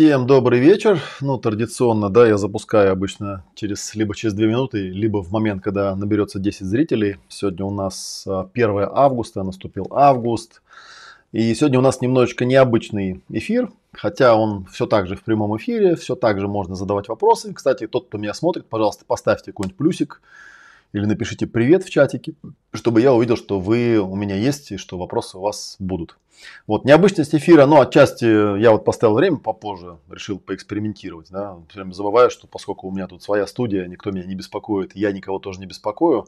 А, Всем добрый вечер. Ну, традиционно, да, я запускаю обычно через либо через 2 минуты, либо в момент, когда наберется 10 зрителей. Сегодня у нас а, 1 августа, наступил август. И сегодня у нас немножечко необычный эфир, хотя он все так же в прямом эфире, все так же можно задавать вопросы. Кстати, тот, кто меня смотрит, пожалуйста, поставьте какой-нибудь плюсик или напишите привет в чатике, чтобы я увидел, что вы у меня есть и что вопросы у вас будут. Вот, необычность эфира, ну, отчасти я вот поставил время попозже, решил поэкспериментировать, да, все время забываю, что поскольку у меня тут своя студия, никто меня не беспокоит, я никого тоже не беспокою,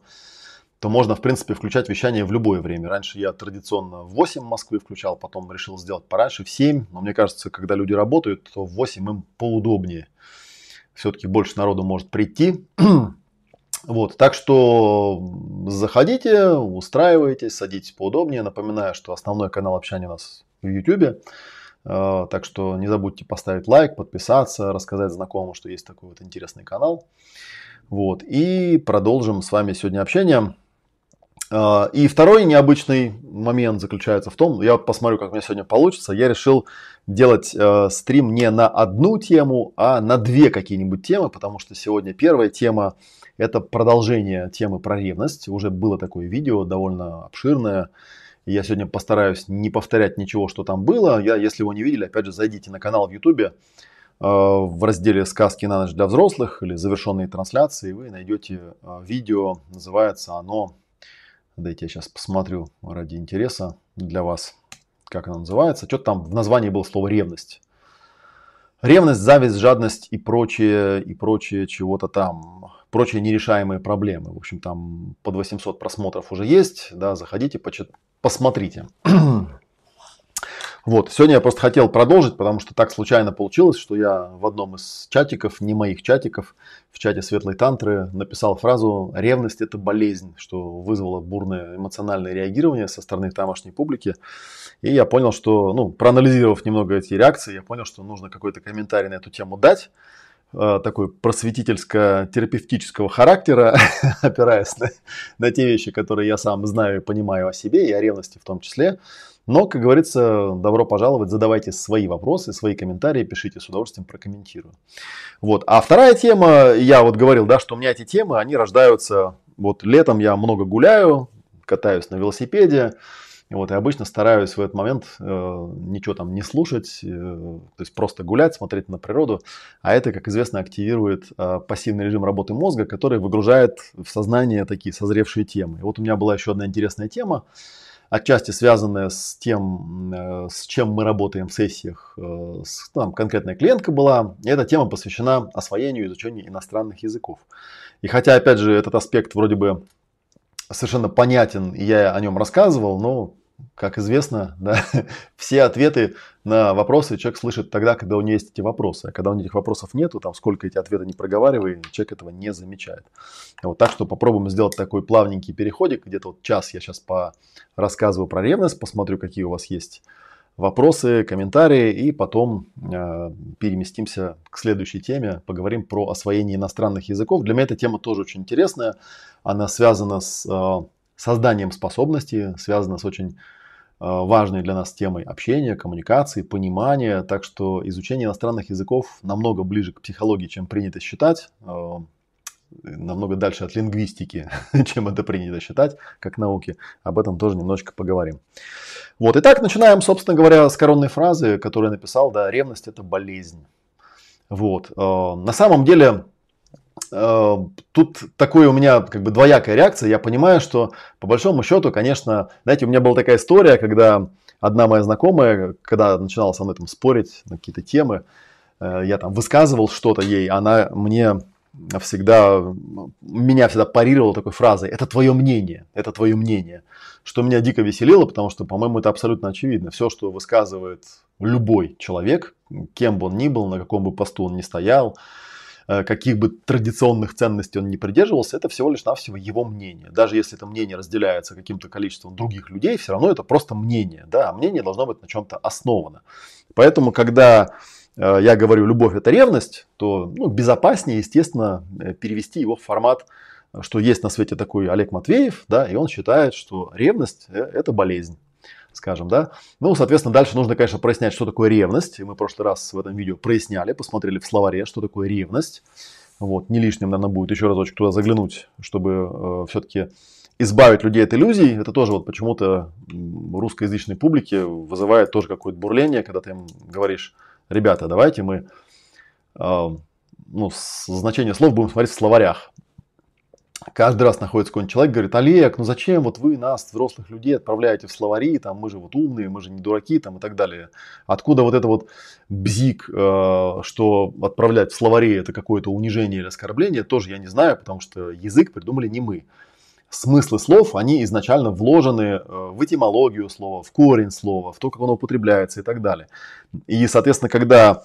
то можно, в принципе, включать вещание в любое время. Раньше я традиционно в 8 Москвы включал, потом решил сделать пораньше, в 7. Но мне кажется, когда люди работают, то в 8 им поудобнее. Все-таки больше народу может прийти. Вот, так что заходите, устраивайтесь, садитесь поудобнее. Напоминаю, что основной канал общения у нас в YouTube. Э, так что не забудьте поставить лайк, подписаться, рассказать знакомым, что есть такой вот интересный канал. Вот, и продолжим с вами сегодня общение. Э, и второй необычный момент заключается в том, я посмотрю, как у меня сегодня получится. Я решил делать э, стрим не на одну тему, а на две какие-нибудь темы, потому что сегодня первая тема это продолжение темы про ревность. Уже было такое видео, довольно обширное. Я сегодня постараюсь не повторять ничего, что там было. Я, если его не видели, опять же, зайдите на канал в YouTube э, в разделе «Сказки на ночь для взрослых» или «Завершенные трансляции». Вы найдете э, видео, называется оно, дайте я сейчас посмотрю ради интереса для вас, как оно называется. Что-то там в названии было слово «ревность». Ревность, зависть, жадность и прочее, и прочее чего-то там прочие нерешаемые проблемы. В общем, там под 800 просмотров уже есть, да, заходите, почит... посмотрите. вот, сегодня я просто хотел продолжить, потому что так случайно получилось, что я в одном из чатиков, не моих чатиков, в чате Светлой Тантры написал фразу «ревность – это болезнь», что вызвало бурное эмоциональное реагирование со стороны тамошней публики. И я понял, что, ну, проанализировав немного эти реакции, я понял, что нужно какой-то комментарий на эту тему дать. Э, такой просветительско-терапевтического характера, опираясь на, на те вещи, которые я сам знаю и понимаю о себе, и о ревности в том числе. Но, как говорится, добро пожаловать, задавайте свои вопросы, свои комментарии, пишите, с удовольствием прокомментирую. Вот. А вторая тема, я вот говорил, да, что у меня эти темы, они рождаются, вот летом я много гуляю, катаюсь на велосипеде, вот, и обычно стараюсь в этот момент э, ничего там не слушать, э, то есть просто гулять, смотреть на природу. А это, как известно, активирует э, пассивный режим работы мозга, который выгружает в сознание такие созревшие темы. И вот у меня была еще одна интересная тема, отчасти связанная с тем, э, с чем мы работаем в сессиях. Э, с, там конкретная клиентка была, и эта тема посвящена освоению и изучению иностранных языков. И хотя, опять же, этот аспект вроде бы совершенно понятен, и я о нем рассказывал, но как известно, да, все ответы на вопросы человек слышит тогда, когда у него есть эти вопросы. А когда у него этих вопросов нету, там сколько эти ответы не проговаривай, человек этого не замечает. Вот так что попробуем сделать такой плавненький переходик. Где-то вот час я сейчас по рассказываю про ревность, посмотрю, какие у вас есть вопросы, комментарии, и потом э, переместимся к следующей теме, поговорим про освоение иностранных языков. Для меня эта тема тоже очень интересная. Она связана с э, созданием способностей, связано с очень э, важной для нас темой общения, коммуникации, понимания. Так что изучение иностранных языков намного ближе к психологии, чем принято считать. Э, намного дальше от лингвистики, чем это принято считать, как науки. Об этом тоже немножечко поговорим. Вот, итак, начинаем, собственно говоря, с коронной фразы, которую я написал, да, ревность это болезнь. Вот, э, на самом деле тут такое у меня как бы двоякая реакция. Я понимаю, что по большому счету, конечно, знаете, у меня была такая история, когда одна моя знакомая, когда начинала со мной там спорить на какие-то темы, э, я там высказывал что-то ей, она мне всегда, меня всегда парировала такой фразой «это твое мнение, это твое мнение», что меня дико веселило, потому что, по-моему, это абсолютно очевидно. Все, что высказывает любой человек, кем бы он ни был, на каком бы посту он ни стоял, Э, каких бы традиционных ценностей он не придерживался, это всего лишь навсего его мнение. Даже если это мнение разделяется каким-то количеством других людей, все равно это просто мнение. Да? А мнение должно быть на чем-то основано. Поэтому, когда э, я говорю «любовь – это ревность», то ну, безопаснее, естественно, э, перевести его в формат, что есть на свете такой Олег Матвеев, да, и он считает, что ревность – это болезнь. Скажем, да. Ну, соответственно, дальше нужно, конечно, прояснять, что такое ревность. И мы в прошлый раз в этом видео проясняли, посмотрели в словаре, что такое ревность. Вот, не лишним, наверное, будет еще разочек туда заглянуть, чтобы э, все-таки избавить людей от иллюзий. Это тоже вот почему-то русскоязычной публике вызывает тоже какое-то бурление, когда ты им говоришь, ребята, давайте мы э, ну, значение слов будем смотреть в словарях. Каждый раз находится какой-нибудь человек, говорит, Олег, ну зачем вот вы нас, взрослых людей, отправляете в словари, там мы же вот умные, мы же не дураки, там и так далее. Откуда вот это вот бзик, э, что отправлять в словари это какое-то унижение или оскорбление, тоже я не знаю, потому что язык придумали не мы. Смыслы слов, они изначально вложены э, в этимологию слова, в корень слова, в то, как оно употребляется и так далее. И, соответственно, когда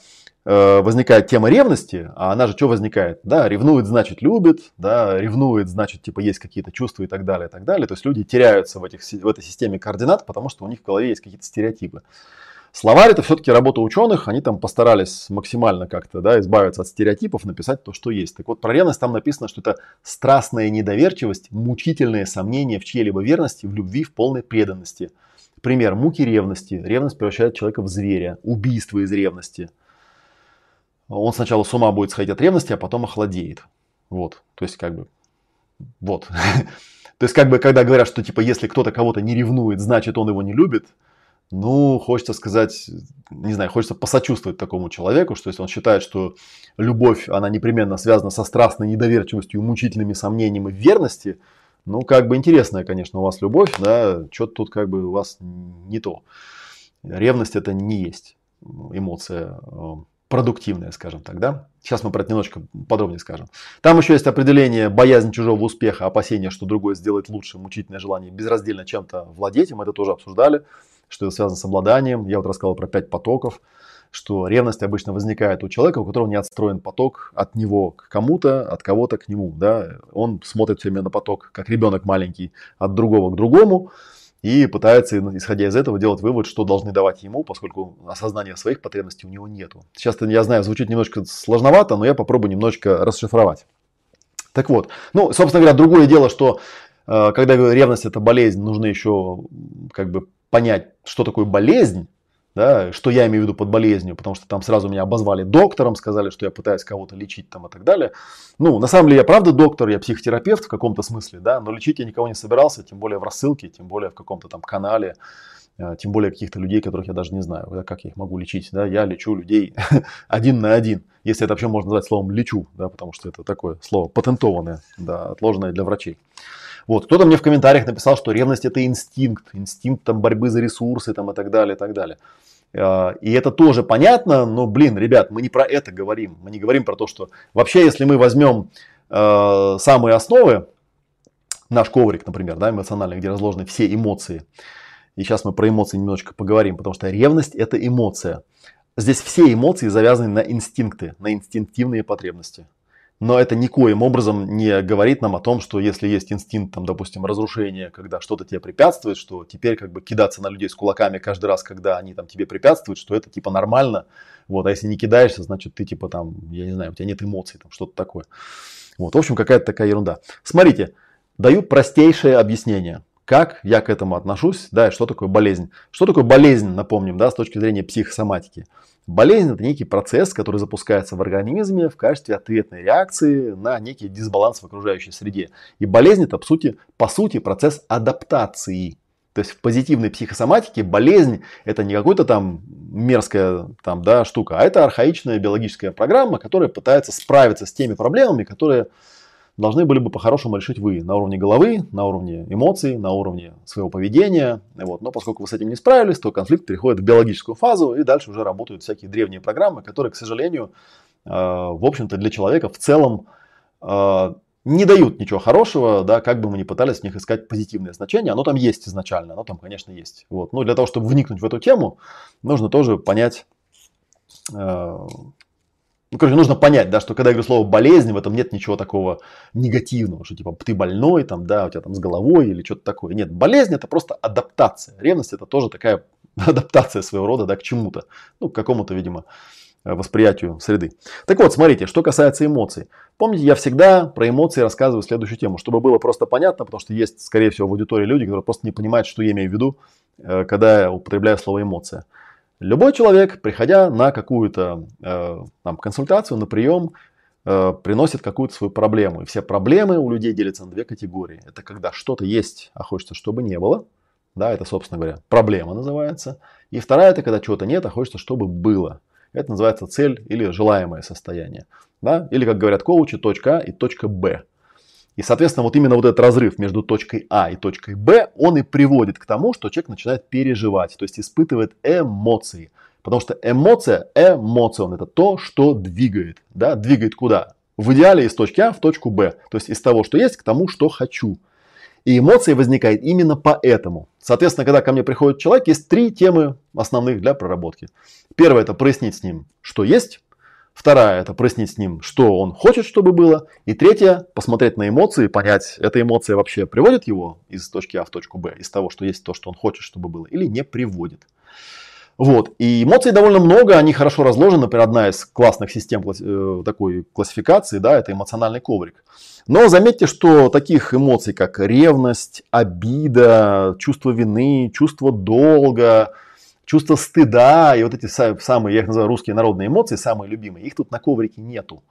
возникает тема ревности, а она же что возникает? Да, ревнует, значит любит, да, ревнует, значит типа есть какие-то чувства и так далее, и так далее. То есть люди теряются в, этих, в этой системе координат, потому что у них в голове есть какие-то стереотипы. Словарь это все-таки работа ученых, они там постарались максимально как-то да, избавиться от стереотипов, написать то, что есть. Так вот, про ревность там написано, что это страстная недоверчивость, мучительное сомнение в чьей-либо верности, в любви, в полной преданности. Пример муки ревности. Ревность превращает человека в зверя, убийство из ревности – он сначала с ума будет сходить от ревности, а потом охладеет. Вот, то есть как бы, вот. То есть как бы, когда говорят, что типа, если кто-то кого-то не ревнует, значит он его не любит, ну, хочется сказать, не знаю, хочется посочувствовать такому человеку, что если он считает, что любовь, она непременно связана со страстной недоверчивостью, мучительными сомнениями в верности, ну, как бы интересная, конечно, у вас любовь, да, что-то тут как бы у вас не то. Ревность это не есть эмоция э, продуктивная, скажем так, да? Сейчас мы про это немножко подробнее скажем. Там еще есть определение боязнь чужого успеха, опасение, что другой сделает лучше, мучительное желание безраздельно чем-то владеть. Мы это тоже обсуждали, что это связано с обладанием. Я вот рассказал про пять потоков, что ревность обычно возникает у человека, у которого не отстроен поток от него к кому-то, от кого-то к нему. Да? Он смотрит все время на поток, как ребенок маленький, от другого к другому и пытается, исходя из этого, делать вывод, что должны давать ему, поскольку осознания своих потребностей у него нету. Сейчас, я знаю, звучит немножко сложновато, но я попробую немножечко расшифровать. Так вот, ну, собственно говоря, другое дело, что э, когда ревность это болезнь, нужно еще как бы понять, что такое болезнь, да, что я имею в виду под болезнью, потому что там сразу меня обозвали доктором, сказали, что я пытаюсь кого-то лечить там и так далее. Ну, на самом деле я правда доктор, я психотерапевт в каком-то смысле, да, но лечить я никого не собирался, тем более в рассылке, тем более в каком-то там канале, э, тем более каких-то людей, которых я даже не знаю, да, как я их могу лечить, да, я лечу людей один на один, если это вообще можно назвать словом лечу, да, потому что это такое слово патентованное, да, отложенное для врачей. Вот, кто-то мне в комментариях написал, что ревность это инстинкт, инстинкт там борьбы за ресурсы там и так далее, и так далее. А, и это тоже понятно, но, блин, ребят, мы не про это говорим. Мы не говорим про то, что вообще, если мы возьмем э, самые основы, наш коврик, например, да, эмоциональный, где разложены все эмоции, и сейчас мы про эмоции немножечко поговорим, потому что ревность – это эмоция. Здесь все эмоции завязаны на инстинкты, на инстинктивные потребности. Но это никоим образом не говорит нам о том, что если есть инстинкт, там, допустим, разрушения, когда что-то тебе препятствует, что теперь как бы кидаться на людей с кулаками каждый раз, когда они там тебе препятствуют, что это типа нормально. Вот, а если не кидаешься, значит ты типа там, я не знаю, у тебя нет эмоций, там что-то такое. Вот, в общем, какая-то такая ерунда. Смотрите, даю простейшее объяснение. Как я к этому отношусь, да, и что такое болезнь. Что такое болезнь, напомним, да, с точки зрения психосоматики. Болезнь – это некий процесс, который запускается в организме в качестве ответной реакции на некий дисбаланс в окружающей среде. И болезнь – это, по сути, по сути, процесс адаптации. То есть в позитивной психосоматике болезнь – это не какая-то там мерзкая там, да, штука, а это архаичная биологическая программа, которая пытается справиться с теми проблемами, которые должны были бы по-хорошему решить вы на уровне головы, на уровне эмоций, на уровне своего поведения. Вот. Но поскольку вы с этим не справились, то конфликт переходит в биологическую фазу, и дальше уже работают всякие древние программы, которые, к сожалению, э, в общем-то для человека в целом э, не дают ничего хорошего, да, как бы мы ни пытались в них искать позитивное значение, оно там есть изначально, оно там, конечно, есть. Вот. Но для того, чтобы вникнуть в эту тему, нужно тоже понять, э, ну, короче, нужно понять, да, что когда я говорю слово болезнь, в этом нет ничего такого негативного, что типа ты больной, там, да, у тебя там с головой или что-то такое. Нет, болезнь это просто адаптация. Ревность это тоже такая адаптация своего рода, да, к чему-то. Ну, к какому-то, видимо, восприятию среды. Так вот, смотрите, что касается эмоций. Помните, я всегда про эмоции рассказываю следующую тему, чтобы было просто понятно, потому что есть, скорее всего, в аудитории люди, которые просто не понимают, что я имею в виду, э, когда я употребляю слово эмоция. Любой человек, приходя на какую-то э, консультацию, на прием, э, приносит какую-то свою проблему. И все проблемы у людей делятся на две категории. Это когда что-то есть, а хочется, чтобы не было. Да, это, собственно говоря, проблема называется. И вторая, это когда чего-то нет, а хочется, чтобы было. Это называется цель или желаемое состояние. Да? Или, как говорят коучи, точка А и точка Б. И, соответственно, вот именно вот этот разрыв между точкой А и точкой Б, он и приводит к тому, что человек начинает переживать, то есть испытывает эмоции. Потому что эмоция, эмоцион, это то, что двигает. Да? Двигает куда? В идеале из точки А в точку Б. То есть из того, что есть, к тому, что хочу. И эмоция возникает именно поэтому. Соответственно, когда ко мне приходит человек, есть три темы основных для проработки. Первое – это прояснить с ним, что есть. Вторая – это прояснить с ним, что он хочет, чтобы было. И третья – посмотреть на эмоции, понять, эта эмоция вообще приводит его из точки А в точку Б, из того, что есть то, что он хочет, чтобы было, или не приводит. Вот. И эмоций довольно много, они хорошо разложены. Например, одна из классных систем э, такой классификации, да, это эмоциональный коврик. Но заметьте, что таких эмоций, как ревность, обида, чувство вины, чувство долга, чувство стыда и вот эти самые, я их называю русские народные эмоции, самые любимые, их тут на коврике нету.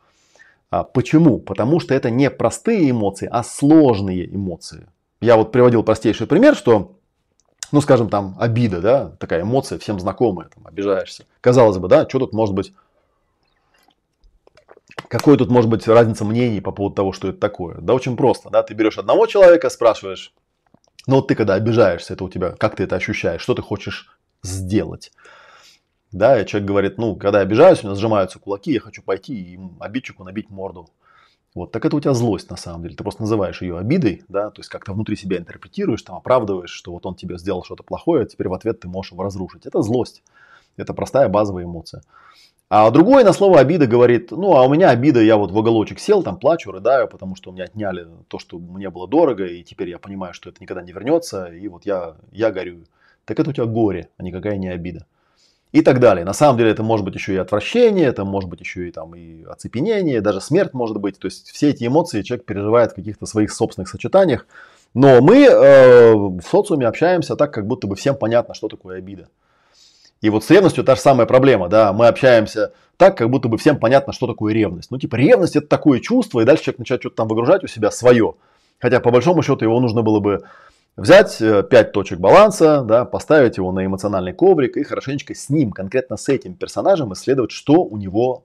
А почему? Потому что это не простые эмоции, а сложные эмоции. Я вот приводил простейший пример, что ну, скажем, там, обида, да, такая эмоция, всем знакомая, там, обижаешься. Казалось бы, да, что тут может быть, какой тут может быть разница мнений по поводу того, что это такое? Да очень просто, да, ты берешь одного человека, спрашиваешь, ну вот ты когда обижаешься, это у тебя, как ты это ощущаешь, что ты хочешь сделать? Да, и человек говорит, ну, когда я обижаюсь, у меня сжимаются кулаки, я хочу пойти и обидчику набить морду. Вот, так это у тебя злость на самом деле. Ты просто называешь ее обидой, да, то есть как-то внутри себя интерпретируешь, там оправдываешь, что вот он тебе сделал что-то плохое, а теперь в ответ ты можешь его разрушить. Это злость. Это простая базовая эмоция. А другой на слово обида говорит, ну а у меня обида, я вот в уголочек сел, там плачу, рыдаю, потому что у меня отняли то, что мне было дорого, и теперь я понимаю, что это никогда не вернется, и вот я, я горю. Так это у тебя горе, а никакая не обида и так далее. На самом деле это может быть еще и отвращение, это может быть еще и, там, и оцепенение, даже смерть может быть. То есть все эти эмоции человек переживает в каких-то своих собственных сочетаниях. Но мы э, в социуме общаемся так, как будто бы всем понятно, что такое обида. И вот с ревностью та же самая проблема, да, мы общаемся так, как будто бы всем понятно, что такое ревность. Ну, типа, ревность это такое чувство, и дальше человек начинает что-то там выгружать у себя свое. Хотя, по большому счету, его нужно было бы Взять 5 э, точек баланса, да, поставить его на эмоциональный коврик и хорошенечко с ним, конкретно с этим персонажем исследовать, что у него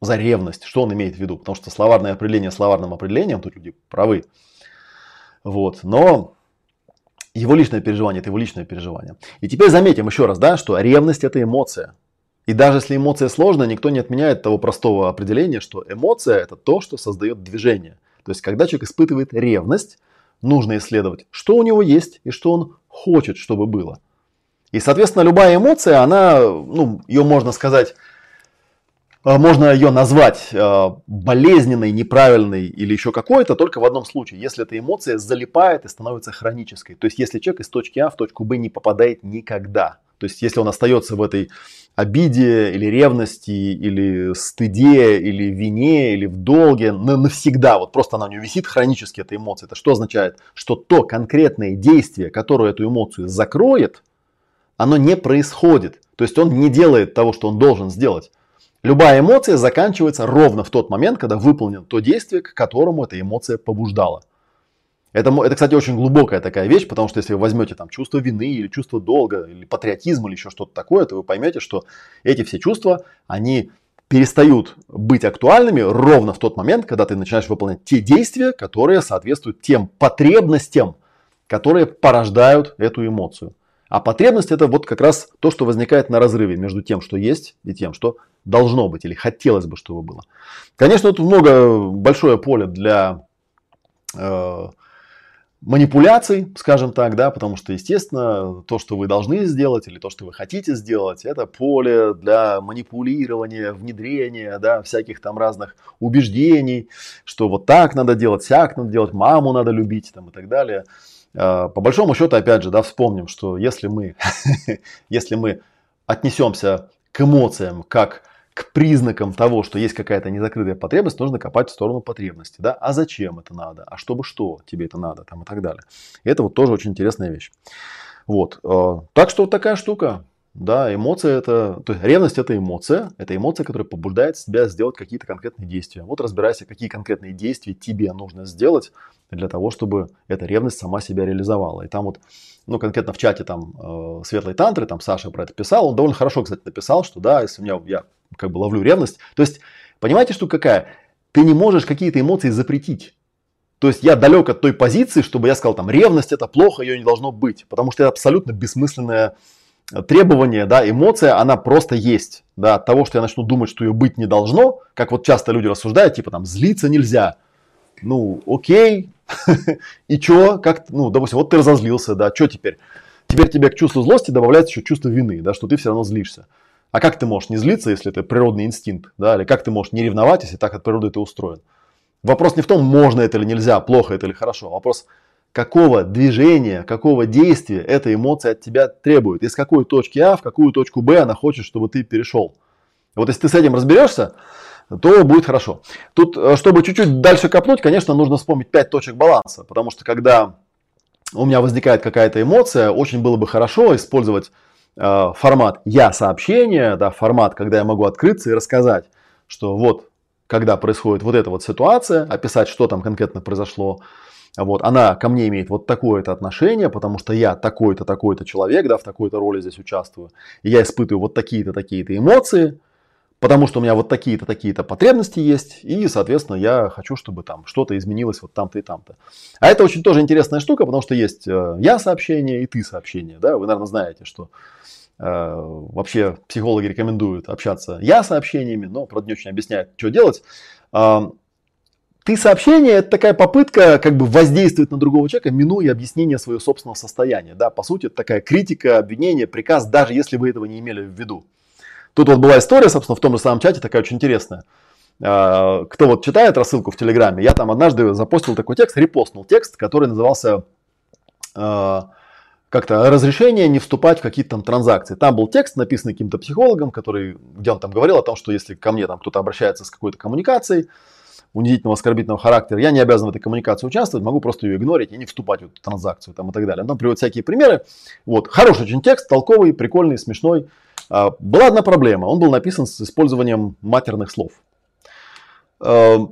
за ревность, что он имеет в виду. Потому что словарное определение словарным определением, тут люди правы. Вот, но его личное переживание – это его личное переживание. И теперь заметим еще раз, да, что ревность – это эмоция. И даже если эмоция сложная, никто не отменяет того простого определения, что эмоция – это то, что создает движение. То есть, когда человек испытывает ревность, нужно исследовать, что у него есть и что он хочет, чтобы было. И, соответственно, любая эмоция, она, ну, ее можно сказать, э, можно ее назвать э, болезненной, неправильной или еще какой-то только в одном случае, если эта эмоция залипает и становится хронической. То есть, если человек из точки А в точку Б не попадает никогда. То есть, если он остается в этой обиде или ревности, или стыде, или вине, или в долге навсегда. Вот просто она у нее висит хронически, эта эмоция. Это что означает? Что то конкретное действие, которое эту эмоцию закроет, оно не происходит. То есть он не делает того, что он должен сделать. Любая эмоция заканчивается ровно в тот момент, когда выполнено то действие, к которому эта эмоция побуждала. Это, это, кстати, очень глубокая такая вещь, потому что если вы возьмете там чувство вины или чувство долга, или патриотизм, или еще что-то такое, то вы поймете, что эти все чувства, они перестают быть актуальными ровно в тот момент, когда ты начинаешь выполнять те действия, которые соответствуют тем потребностям, которые порождают эту эмоцию. А потребность это вот как раз то, что возникает на разрыве между тем, что есть, и тем, что должно быть или хотелось бы, чтобы было. Конечно, тут много, большое поле для э, манипуляций, скажем так, да, потому что, естественно, то, что вы должны сделать или то, что вы хотите сделать, это поле для манипулирования, внедрения, да, всяких там разных убеждений, что вот так надо делать, сяк надо делать, маму надо любить там и так далее. А, по большому счету, опять же, да, вспомним, что если мы, если мы отнесемся к эмоциям как к признакам того, что есть какая-то незакрытая потребность, нужно копать в сторону потребности. Да? А зачем это надо? А чтобы что тебе это надо? Там, и так далее. Это вот тоже очень интересная вещь. Вот. Э, так что такая штука. Да, эмоция это, то есть ревность это эмоция, это эмоция, которая побуждает тебя сделать какие-то конкретные действия. Вот разбирайся, какие конкретные действия тебе нужно сделать для того, чтобы эта ревность сама себя реализовала. И там вот, ну конкретно в чате там э, Светлой Тантры, там Саша про это писал, он довольно хорошо, кстати, написал, что да, если у меня, я как бы ловлю ревность, то есть, понимаете, что какая? Ты не можешь какие-то эмоции запретить. То есть я далек от той позиции, чтобы я сказал, там, ревность это плохо, ее не должно быть, потому что это абсолютно бессмысленная требование, да, эмоция, она просто есть. Да, от того, что я начну думать, что ее быть не должно, как вот часто люди рассуждают, типа там злиться нельзя. Ну, окей. И чё? Как, ну, допустим, вот ты разозлился, да, что теперь? Теперь тебе к чувству злости добавляется еще чувство вины, да, что ты все равно злишься. А как ты можешь не злиться, если это природный инстинкт, да, или как ты можешь не ревновать, если так от природы ты устроен? Вопрос не в том, можно это или нельзя, плохо это или хорошо. Вопрос, какого движения, какого действия эта эмоция от тебя требует. Из какой точки А в какую точку Б она хочет, чтобы ты перешел. Вот если ты с этим разберешься, то будет хорошо. Тут, э, чтобы чуть-чуть дальше копнуть, конечно, нужно вспомнить 5 точек баланса. Потому что когда у меня возникает какая-то эмоция, очень было бы хорошо использовать э, формат «я сообщение», да, формат, когда я могу открыться и рассказать, что вот, когда происходит вот эта вот ситуация, описать, что там конкретно произошло, вот, она ко мне имеет вот такое-то отношение, потому что я такой-то, такой-то человек, да, в такой-то роли здесь участвую. И я испытываю вот такие-то, такие-то эмоции, потому что у меня вот такие-то, такие-то потребности есть, и, соответственно, я хочу, чтобы там что-то изменилось вот там-то и там-то. А это очень тоже интересная штука, потому что есть э, я сообщение и ты сообщение, да, вы, наверное, знаете, что э, вообще психологи рекомендуют общаться я сообщениями, но, правда, не очень объясняют, что делать. Ты сообщение – это такая попытка как бы воздействовать на другого человека, минуя объяснение своего собственного состояния. Да, по сути, это такая критика, обвинение, приказ, даже если вы этого не имели в виду. Тут вот была история, собственно, в том же самом чате, такая очень интересная. А, кто вот читает рассылку в Телеграме, я там однажды запостил такой текст, репостнул текст, который назывался а, как-то разрешение не вступать в какие-то там транзакции. Там был текст, написанный каким-то психологом, который, где он там говорил о том, что если ко мне там кто-то обращается с какой-то коммуникацией, унизительного, оскорбительного характера, я не обязан в этой коммуникации участвовать, могу просто ее игнорить и не вступать в эту транзакцию там, и так далее. Он там приводит всякие примеры. Вот. Хороший очень текст, толковый, прикольный, смешной. А, была одна проблема. Он был написан с использованием матерных слов. А,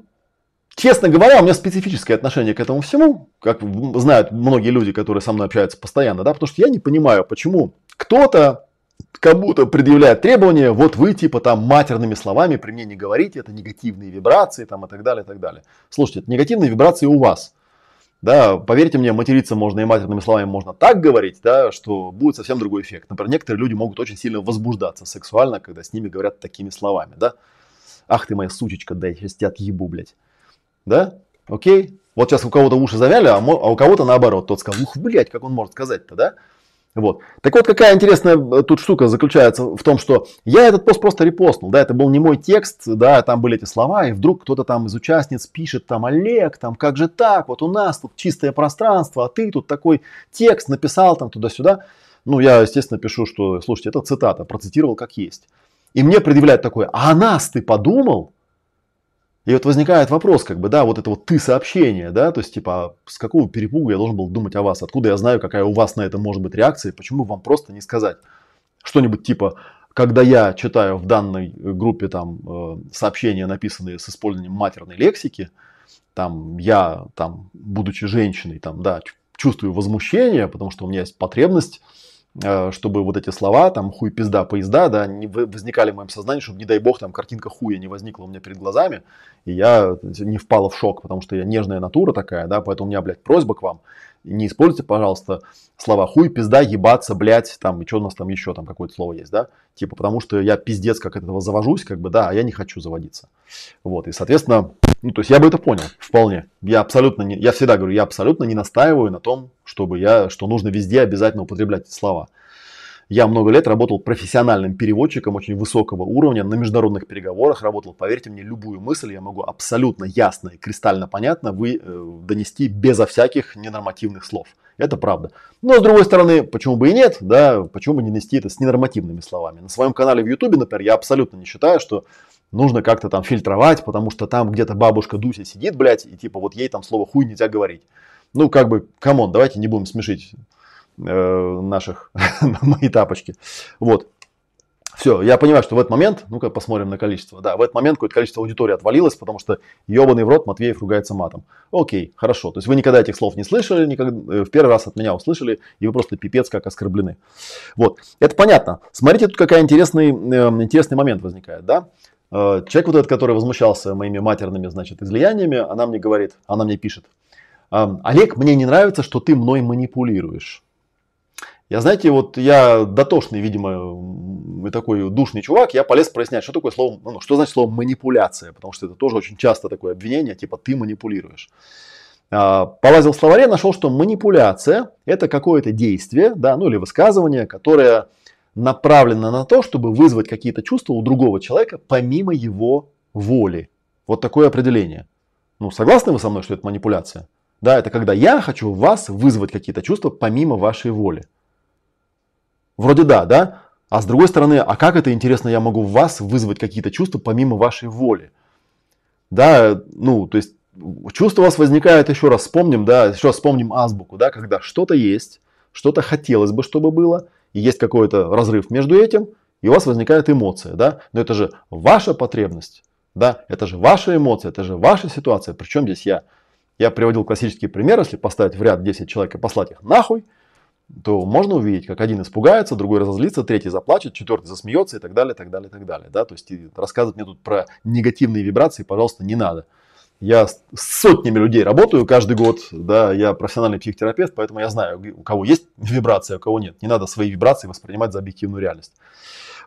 честно говоря, у меня специфическое отношение к этому всему, как знают многие люди, которые со мной общаются постоянно, да, потому что я не понимаю, почему кто-то кому-то предъявляет требования, вот вы типа там матерными словами при мне не говорите, это негативные вибрации там и так далее, и так далее. Слушайте, это негативные вибрации у вас. Да, поверьте мне, материться можно и матерными словами можно так говорить, да, что будет совсем другой эффект. Например, некоторые люди могут очень сильно возбуждаться сексуально, когда с ними говорят такими словами, да. Ах ты моя сучечка, да, я сейчас тебя отъебу, блядь. Да? Окей? Вот сейчас у кого-то уши завяли, а, а у кого-то наоборот. Тот сказал, ух, блядь, как он может сказать-то, да? Вот. Так вот, какая интересная э, тут штука заключается в том, что я этот пост просто репостнул, да, это был не мой текст, да, там были эти слова, и вдруг кто-то там из участниц пишет, там, Олег, там, как же так, вот у нас тут чистое пространство, а ты тут такой текст написал там туда-сюда. Ну, я, естественно, пишу, что, слушайте, это цитата, процитировал как есть. И мне предъявляют такое, а нас ты подумал? И вот возникает вопрос, как бы, да, вот это вот ты сообщение, да, то есть, типа, с какого перепуга я должен был думать о вас, откуда я знаю, какая у вас на это может быть реакция, почему вам просто не сказать что-нибудь типа, когда я читаю в данной группе там э, сообщения, написанные с использованием матерной лексики, там я, там, будучи женщиной, там, да, чувствую возмущение, потому что у меня есть потребность чтобы вот эти слова, там, хуй, пизда, поезда, да, не возникали в моем сознании, чтобы, не дай бог, там, картинка хуя не возникла у меня перед глазами, и я не впала в шок, потому что я нежная натура такая, да, поэтому у меня, блядь, просьба к вам, не используйте, пожалуйста, слова хуй, пизда, ебаться, блядь, там, и что у нас там еще, там, какое-то слово есть, да, типа, потому что я пиздец как от этого завожусь, как бы, да, а я не хочу заводиться, вот, и, соответственно, ну, то есть я бы это понял, вполне. Я абсолютно не, я всегда говорю, я абсолютно не настаиваю на том, чтобы я, что нужно везде обязательно употреблять слова. Я много лет работал профессиональным переводчиком очень высокого уровня, на международных переговорах работал. Поверьте мне, любую мысль я могу абсолютно ясно и кристально понятно вы, э, донести безо всяких ненормативных слов. Это правда. Но с другой стороны, почему бы и нет, да, почему бы не нести это с ненормативными словами. На своем канале в YouTube, например, я абсолютно не считаю, что нужно как-то там фильтровать, потому что там где-то бабушка Дуся сидит, блядь, и типа вот ей там слово хуй нельзя говорить. Ну, как бы, come on, давайте не будем смешить э, наших, мои тапочки. Вот. Все, я понимаю, что в этот момент, ну-ка посмотрим на количество, да, в этот момент какое-то количество аудитории отвалилось, потому что ебаный в рот Матвеев ругается матом. Окей, хорошо, то есть вы никогда этих слов не слышали, никогда, э, в первый раз от меня услышали, и вы просто пипец как оскорблены. Вот, это понятно. Смотрите, тут какой интересный, э, интересный момент возникает, да. Э, человек вот этот, который возмущался моими матерными, значит, излияниями, она мне говорит, она мне пишет, Олег, мне не нравится, что ты мной манипулируешь. Я, знаете, вот я дотошный, видимо, такой душный чувак, я полез прояснять, что такое слово, ну, что значит слово манипуляция, потому что это тоже очень часто такое обвинение, типа ты манипулируешь. А, полазил в словаре, нашел, что манипуляция – это какое-то действие, да, ну или высказывание, которое направлено на то, чтобы вызвать какие-то чувства у другого человека помимо его воли. Вот такое определение. Ну, согласны вы со мной, что это манипуляция? Да, это когда я хочу вас вызвать какие-то чувства помимо вашей воли. Вроде да, да? А с другой стороны, а как это, интересно, я могу вас вызвать какие-то чувства помимо вашей воли? Да, ну, то есть чувство у вас возникает, еще раз вспомним, да, еще раз вспомним азбуку, да, когда что-то есть, что-то хотелось бы, чтобы было, и есть какой-то разрыв между этим, и у вас возникает эмоция, да, но это же ваша потребность, да, это же ваша эмоция, это же ваша ситуация, причем здесь я? Я приводил классический пример, если поставить в ряд 10 человек и послать их нахуй, то можно увидеть, как один испугается, другой разозлится, третий заплачет, четвертый засмеется и так далее, так далее, так далее. Да? То есть рассказывать мне тут про негативные вибрации, пожалуйста, не надо. Я с сотнями людей работаю каждый год, да, я профессиональный психотерапевт, поэтому я знаю, у кого есть вибрация, а у кого нет. Не надо свои вибрации воспринимать за объективную реальность.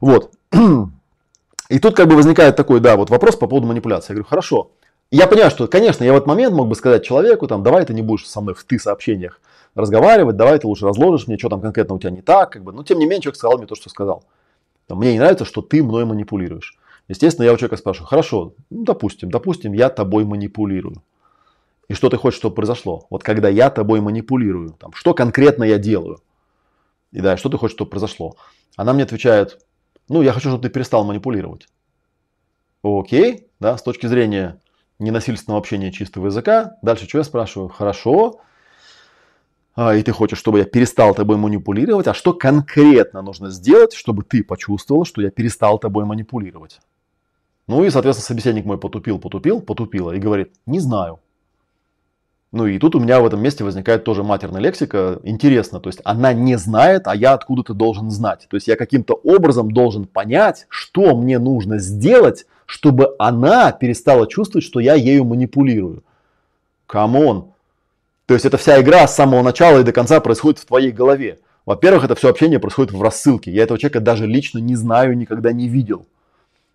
Вот. И тут как бы возникает такой, да, вот вопрос по поводу манипуляции. Я говорю, хорошо. Я понимаю, что, конечно, я в этот момент мог бы сказать человеку, там, давай ты не будешь со мной в ты сообщениях разговаривать, давай ты лучше разложишь мне, что там конкретно у тебя не так, как бы. Но тем не менее человек сказал мне то, что сказал. Мне не нравится, что ты мной манипулируешь. Естественно, я у человека спрашиваю, хорошо, ну, допустим, допустим, я тобой манипулирую. И что ты хочешь, чтобы произошло? Вот когда я тобой манипулирую, там, что конкретно я делаю? И да, что ты хочешь, чтобы произошло? Она мне отвечает, ну, я хочу, чтобы ты перестал манипулировать. Окей, да, с точки зрения ненасильственного общения чистого языка. Дальше что я спрашиваю? Хорошо, а, и ты хочешь, чтобы я перестал тобой манипулировать, а что конкретно нужно сделать, чтобы ты почувствовал, что я перестал тобой манипулировать? Ну и, соответственно, собеседник мой потупил, потупил, потупила и говорит, не знаю. Ну и тут у меня в этом месте возникает тоже матерная лексика. Интересно, то есть она не знает, а я откуда-то должен знать. То есть я каким-то образом должен понять, что мне нужно сделать, чтобы она перестала чувствовать, что я ею манипулирую. Come on, то есть это вся игра с самого начала и до конца происходит в твоей голове. Во-первых, это все общение происходит в рассылке. Я этого человека даже лично не знаю, никогда не видел.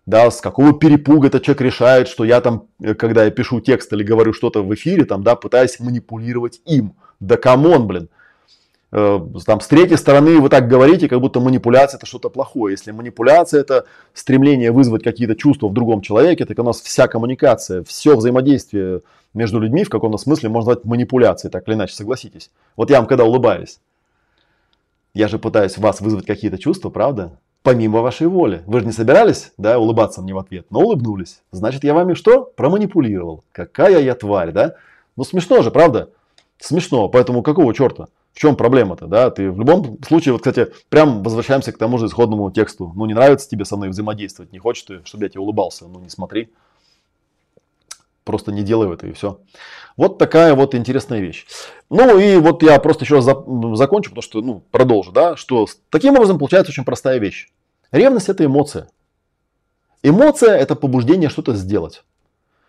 Да, с какого перепуга этот человек решает, что я там, э, когда я пишу текст или говорю что-то в эфире, там, да, пытаюсь манипулировать им. Да come on, блин. Э, там, с третьей стороны вы так говорите, как будто манипуляция это что-то плохое. Если манипуляция это стремление вызвать какие-то чувства в другом человеке, так у нас вся коммуникация, все взаимодействие между людьми в каком-то смысле можно назвать манипуляцией, так или иначе, согласитесь. Вот я вам когда улыбаюсь, я же пытаюсь в вас вызвать какие-то чувства, правда? Помимо вашей воли. Вы же не собирались, да, улыбаться мне в ответ, но улыбнулись. Значит, я вами что? Проманипулировал. Какая я тварь, да? Ну смешно же, правда? Смешно. Поэтому какого черта? В чем проблема-то, да? Ты в любом случае, вот, кстати, прям возвращаемся к тому же исходному тексту. Ну, не нравится тебе со мной взаимодействовать, не хочешь ты, чтобы я тебе улыбался, ну, не смотри. Просто не делай это и все. Вот такая вот интересная вещь. Ну и вот я просто еще раз закончу, потому что, ну, продолжу, да, что таким образом получается очень простая вещь. Ревность это эмоция. Эмоция это побуждение что-то сделать.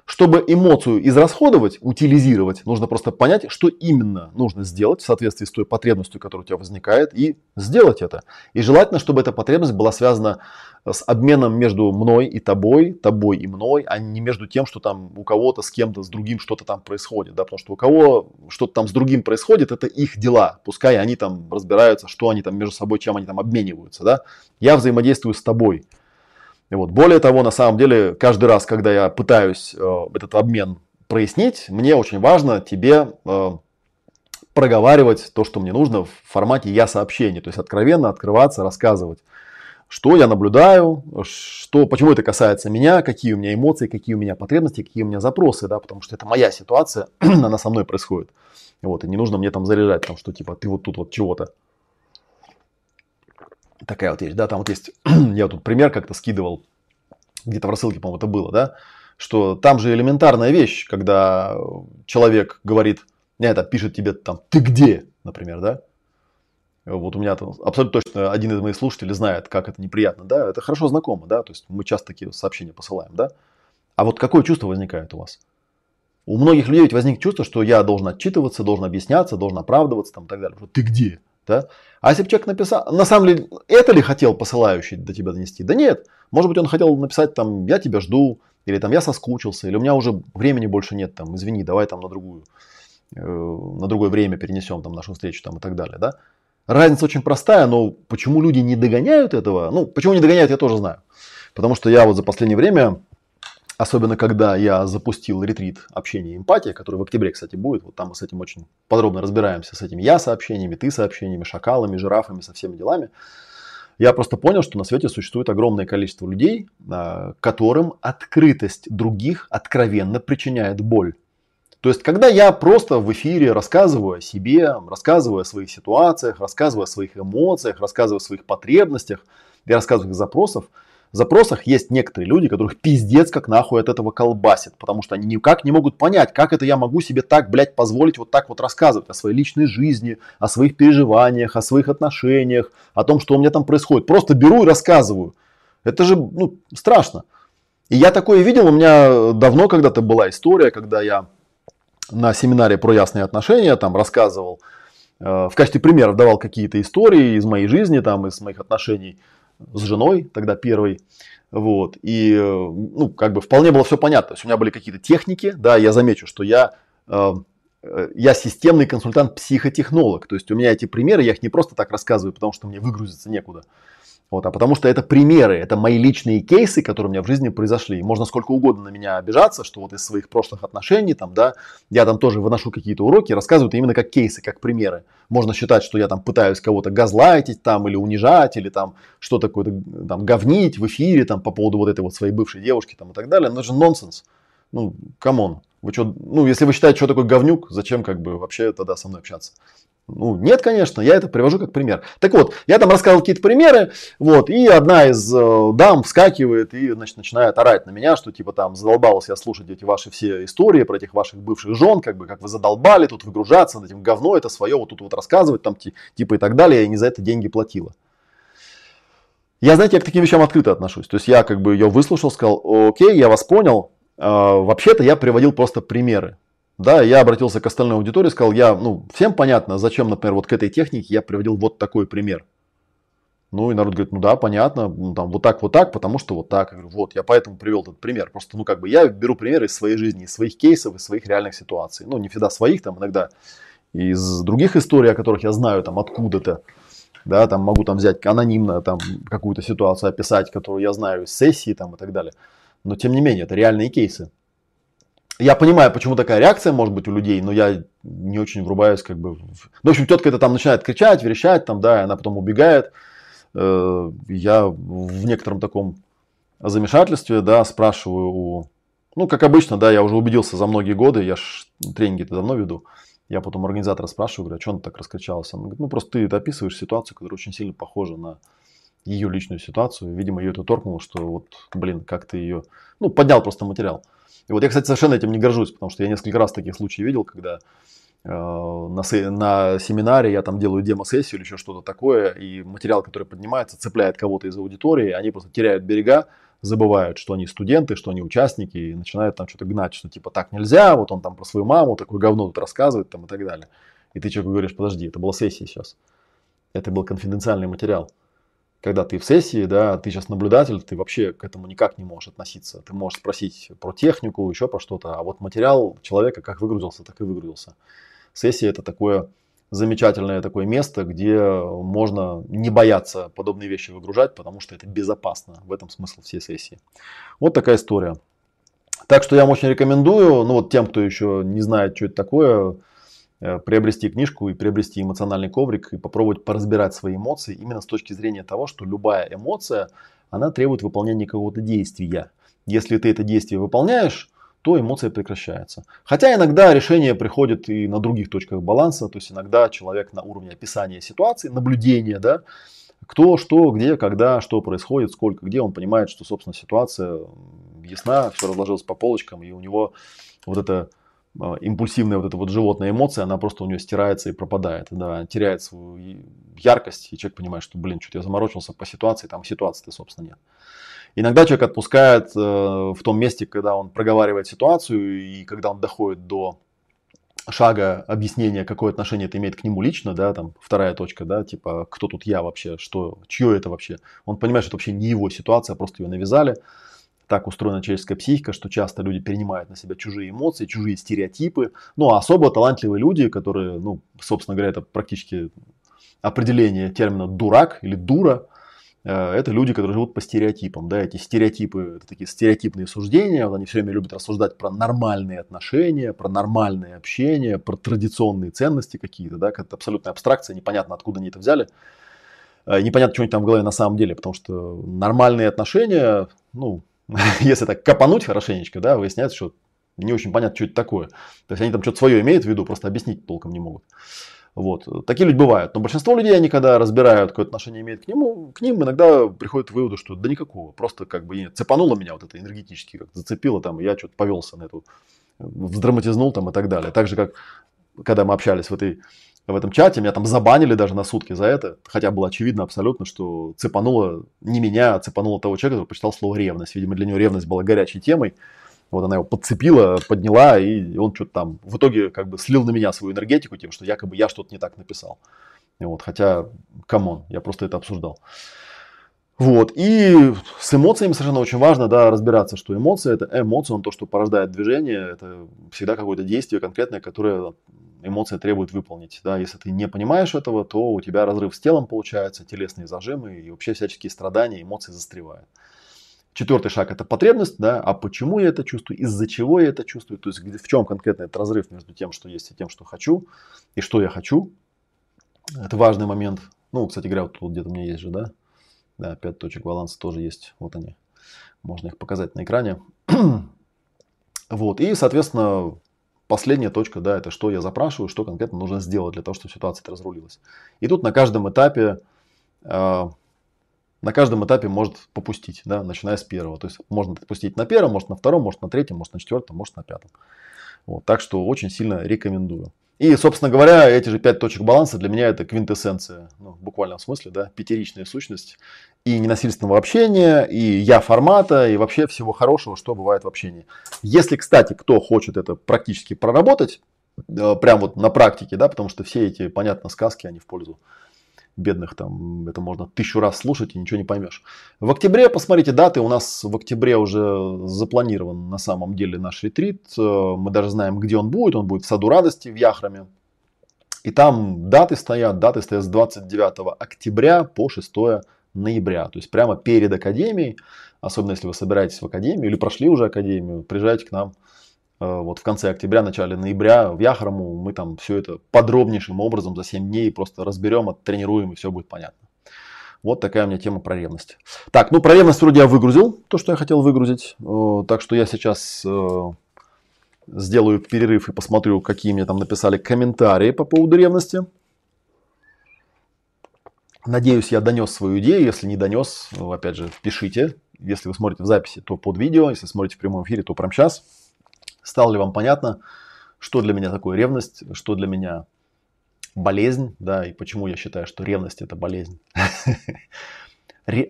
Чтобы эмоцию израсходовать, утилизировать, нужно просто понять, что именно нужно сделать в соответствии с той потребностью, которая у тебя возникает, и сделать это. И желательно, чтобы эта потребность была связана с обменом между мной и тобой, тобой и мной, а не между тем, что там у кого-то с кем-то, с другим что-то там происходит. Да? Потому что у кого что-то там с другим происходит, это их дела. Пускай они там разбираются, что они там между собой, чем они там обмениваются. Да? Я взаимодействую с тобой. Вот. Более того, на самом деле, каждый раз, когда я пытаюсь э, этот обмен прояснить, мне очень важно тебе э, проговаривать то, что мне нужно в формате я сообщения, то есть откровенно открываться, рассказывать, что я наблюдаю, что, почему это касается меня, какие у меня эмоции, какие у меня потребности, какие у меня запросы, да, потому что это моя ситуация, она со мной происходит. Вот, и не нужно мне там заряжать, там, что типа ты вот тут вот чего-то. Такая вот вещь, да, там вот есть, я тут пример как-то скидывал, где-то в рассылке, по-моему, это было, да, что там же элементарная вещь, когда человек говорит, не, это пишет тебе там, ты где, например, да, вот у меня там абсолютно точно один из моих слушателей знает, как это неприятно, да, это хорошо знакомо, да, то есть мы часто такие сообщения посылаем, да. А вот какое чувство возникает у вас? У многих людей ведь возникнет чувство, что я должен отчитываться, должен объясняться, должен оправдываться там, и так далее. Ты где? Да? А если бы человек написал, на самом деле, это ли хотел посылающий до тебя донести? Да нет. Может быть, он хотел написать там, я тебя жду, или там, я соскучился, или у меня уже времени больше нет, там, извини, давай там на другую, э, на другое время перенесем там нашу встречу там и так далее, да? Разница очень простая, но почему люди не догоняют этого? Ну, почему не догоняют, я тоже знаю. Потому что я вот за последнее время, особенно когда я запустил ретрит общения и эмпатия, который в октябре, кстати, будет, вот там мы с этим очень подробно разбираемся, с этими я сообщениями, ты сообщениями, шакалами, жирафами, со всеми делами. Я просто понял, что на свете существует огромное количество людей, а, которым открытость других откровенно причиняет боль. То есть, когда я просто в эфире рассказываю о себе, рассказываю о своих ситуациях, рассказываю о своих эмоциях, рассказываю о своих потребностях, я рассказываю о запросах, в запросах есть некоторые люди, которых пиздец как нахуй от этого колбасит, потому что они никак не могут понять, как это я могу себе так, блядь, позволить вот так вот рассказывать о своей личной жизни, о своих переживаниях, о своих отношениях, о том, что у меня там происходит. Просто беру и рассказываю. Это же, ну, страшно. И я такое видел, у меня давно когда-то была история, когда я на семинаре про ясные отношения, там рассказывал, э, в качестве примеров давал какие-то истории из моей жизни, там, из моих отношений с женой, тогда первой. Вот. И, э, ну, как бы вполне было все понятно. То есть у меня были какие-то техники, да, я замечу, что я, э, я системный консультант-психотехнолог. То есть у меня эти примеры, я их не просто так рассказываю, потому что мне выгрузиться некуда. Вот, а потому что это примеры, это мои личные кейсы, которые у меня в жизни произошли. Можно сколько угодно на меня обижаться, что вот из своих прошлых отношений, там, да, я там тоже выношу какие-то уроки, рассказываю это именно как кейсы, как примеры. Можно считать, что я там пытаюсь кого-то газлайтить там, или унижать, или там что-то такое, там, говнить в эфире там по поводу вот этой вот своей бывшей девушки там и так далее. Но это же нонсенс. Ну, come on. Вы что, ну, если вы считаете, что такое говнюк, зачем как бы вообще тогда со мной общаться? Ну, нет, конечно, я это привожу как пример. Так вот, я там рассказывал какие-то примеры, вот, и одна из э, дам вскакивает и, значит, начинает орать на меня, что, типа, там, задолбалась я слушать эти ваши все истории про этих ваших бывших жен, как бы, как вы задолбали тут выгружаться над этим говно это свое, вот тут вот рассказывать, там, типа, и так далее, я не за это деньги платила. Я, знаете, я к таким вещам открыто отношусь. То есть я как бы ее выслушал, сказал, окей, я вас понял. Э, вообще-то я приводил просто примеры. Да, я обратился к остальной аудитории, сказал, я, ну, всем понятно, зачем, например, вот к этой технике я приводил вот такой пример. Ну, и народ говорит, ну да, понятно, ну, там вот так, вот так, потому что вот так. Я говорю, вот, я поэтому привел этот пример. Просто, ну, как бы я беру примеры из своей жизни, из своих кейсов, из своих реальных ситуаций. Ну, не всегда своих, там, иногда из других историй, о которых я знаю, там, откуда-то. Да, там могу там взять анонимно там какую-то ситуацию описать, которую я знаю из сессии там и так далее. Но тем не менее, это реальные кейсы я понимаю, почему такая реакция может быть у людей, но я не очень врубаюсь как бы. В... Ну, в общем, тетка это там начинает кричать, верещать, там, да, и она потом убегает. Э, я в некотором таком замешательстве, да, спрашиваю у... Ну, как обычно, да, я уже убедился за многие годы, я ж тренинги-то давно веду. Я потом организатора спрашиваю, говорю, а что он так раскричался? Он говорит, ну, просто ты описываешь ситуацию, которая очень сильно похожа на ее личную ситуацию. Видимо, ее это торкнуло, что вот, блин, как ты ее... Ну, поднял просто материал. И вот я, кстати, совершенно этим не горжусь, потому что я несколько раз таких случаев видел, когда э, на, на семинаре я там делаю демо-сессию или еще что-то такое, и материал, который поднимается, цепляет кого-то из аудитории, они просто теряют берега, забывают, что они студенты, что они участники, и начинают там что-то гнать, что типа так нельзя, вот он там про свою маму такое говно тут рассказывает там и так далее. И ты человеку говоришь, подожди, это была сессия сейчас. Это был конфиденциальный материал когда ты в сессии, да, ты сейчас наблюдатель, ты вообще к этому никак не можешь относиться. Ты можешь спросить про технику, еще про что-то, а вот материал человека как выгрузился, так и выгрузился. Сессия это такое замечательное такое место, где можно не бояться подобные вещи выгружать, потому что это безопасно. В этом смысл всей сессии. Вот такая история. Так что я вам очень рекомендую, ну вот тем, кто еще не знает, что это такое, приобрести книжку и приобрести эмоциональный коврик и попробовать поразбирать свои эмоции именно с точки зрения того, что любая эмоция, она требует выполнения какого-то действия. Если ты это действие выполняешь, то эмоция прекращается. Хотя иногда решение приходит и на других точках баланса, то есть иногда человек на уровне описания ситуации, наблюдения, да, кто, что, где, когда, что происходит, сколько, где, он понимает, что, собственно, ситуация ясна, все разложилось по полочкам, и у него вот эта а, импульсивная вот эта вот животная эмоция, она просто у нее стирается и пропадает, да, теряет свою яркость, и человек понимает, что, блин, что-то я заморочился по ситуации, там ситуации-то, собственно, нет. Иногда человек отпускает э, в том месте, когда он проговаривает ситуацию, и когда он доходит до шага объяснения, какое отношение это имеет к нему лично, да, там вторая точка, да, типа, кто тут я вообще, что, чье это вообще. Он понимает, что это вообще не его ситуация, а просто ее навязали. Так устроена человеческая психика, что часто люди перенимают на себя чужие эмоции, чужие стереотипы. Ну, а особо талантливые люди, которые, ну, собственно говоря, это практически определение термина дурак или дура, Э, это люди, которые живут по стереотипам. Да, эти стереотипы, это такие стереотипные суждения, вот они все время любят рассуждать про нормальные отношения, про нормальное общение, про традиционные ценности какие-то, да, это абсолютная абстракция, непонятно, откуда они это взяли. Э, непонятно, что у них там в голове на самом деле, потому что нормальные отношения, ну, если так копануть хорошенечко, да, выясняется, что не очень понятно, что это такое. То есть они там что-то свое имеют в виду, просто объяснить толком не могут. Вот. Такие люди бывают. Но большинство людей, они когда разбирают, какое отношение имеет к нему, к ним иногда приходят к выводу, что да никакого. Просто как бы цепануло меня вот это энергетически, как зацепило там, я что-то повелся на эту, вздраматизнул там и так далее. Так же, как когда мы общались в этой в этом чате, меня там забанили даже на сутки за это, хотя было очевидно абсолютно, что цепануло не меня, а цепануло того человека, который почитал слово ревность. Видимо, для него ревность была горячей темой, вот она его подцепила, подняла, и он что-то там в итоге как бы слил на меня свою энергетику тем, что якобы я что-то не так написал. Вот, хотя, come on, я просто это обсуждал. Вот, и с эмоциями совершенно очень важно, да, разбираться, что эмоции это эмоция, он то, что порождает движение, это всегда какое-то действие конкретное, которое эмоция требует выполнить, да, если ты не понимаешь этого, то у тебя разрыв с телом получается, телесные зажимы и вообще всяческие страдания, эмоции застревают. Четвертый шаг это потребность, да, а почему я это чувствую, из-за чего я это чувствую, то есть в чем конкретно этот разрыв между тем, что есть и тем, что хочу, и что я хочу. Это важный момент. Ну, кстати говоря, вот тут где-то у меня есть же, да, да, пять точек баланса тоже есть, вот они, можно их показать на экране. вот, и, соответственно, последняя точка, да, это что я запрашиваю, что конкретно нужно сделать для того, чтобы ситуация разрулилась. И тут на каждом этапе а, на каждом этапе может попустить, да, начиная с первого. То есть можно попустить на первом, может на втором, может на третьем, может на четвертом, может на пятом. Вот, так что очень сильно рекомендую. И, собственно говоря, эти же пять точек баланса для меня это квинтэссенция, ну, в буквальном смысле, да, пятеричная сущность и ненасильственного общения, и я формата, и вообще всего хорошего, что бывает в общении. Если, кстати, кто хочет это практически проработать, э, прям вот на практике, да, потому что все эти, понятно, сказки, они в пользу бедных там, это можно тысячу раз слушать и ничего не поймешь. В октябре, посмотрите даты, у нас в октябре уже запланирован на самом деле наш ретрит. Э, мы даже знаем, где он будет. Он будет в Саду Радости в Яхраме. И там даты стоят, даты стоят с 29 октября по 6 ноября. То есть прямо перед академией, особенно если вы собираетесь в академию или прошли уже академию, приезжайте к нам вот в конце октября, начале ноября в Яхраму мы там все это подробнейшим образом за 7 дней просто разберем, оттренируем и все будет понятно. Вот такая у меня тема про ревность. Так, ну про ревность вроде я выгрузил то, что я хотел выгрузить. Э, так что я сейчас э, сделаю перерыв и посмотрю, какие мне там написали комментарии по поводу ревности. Надеюсь, я донес свою идею. Если не донес, опять же, пишите. Если вы смотрите в записи, то под видео. Если смотрите в прямом эфире, то прямо сейчас. Стало ли вам понятно, что для меня такое ревность, что для меня болезнь, да, и почему я считаю, что ревность это болезнь.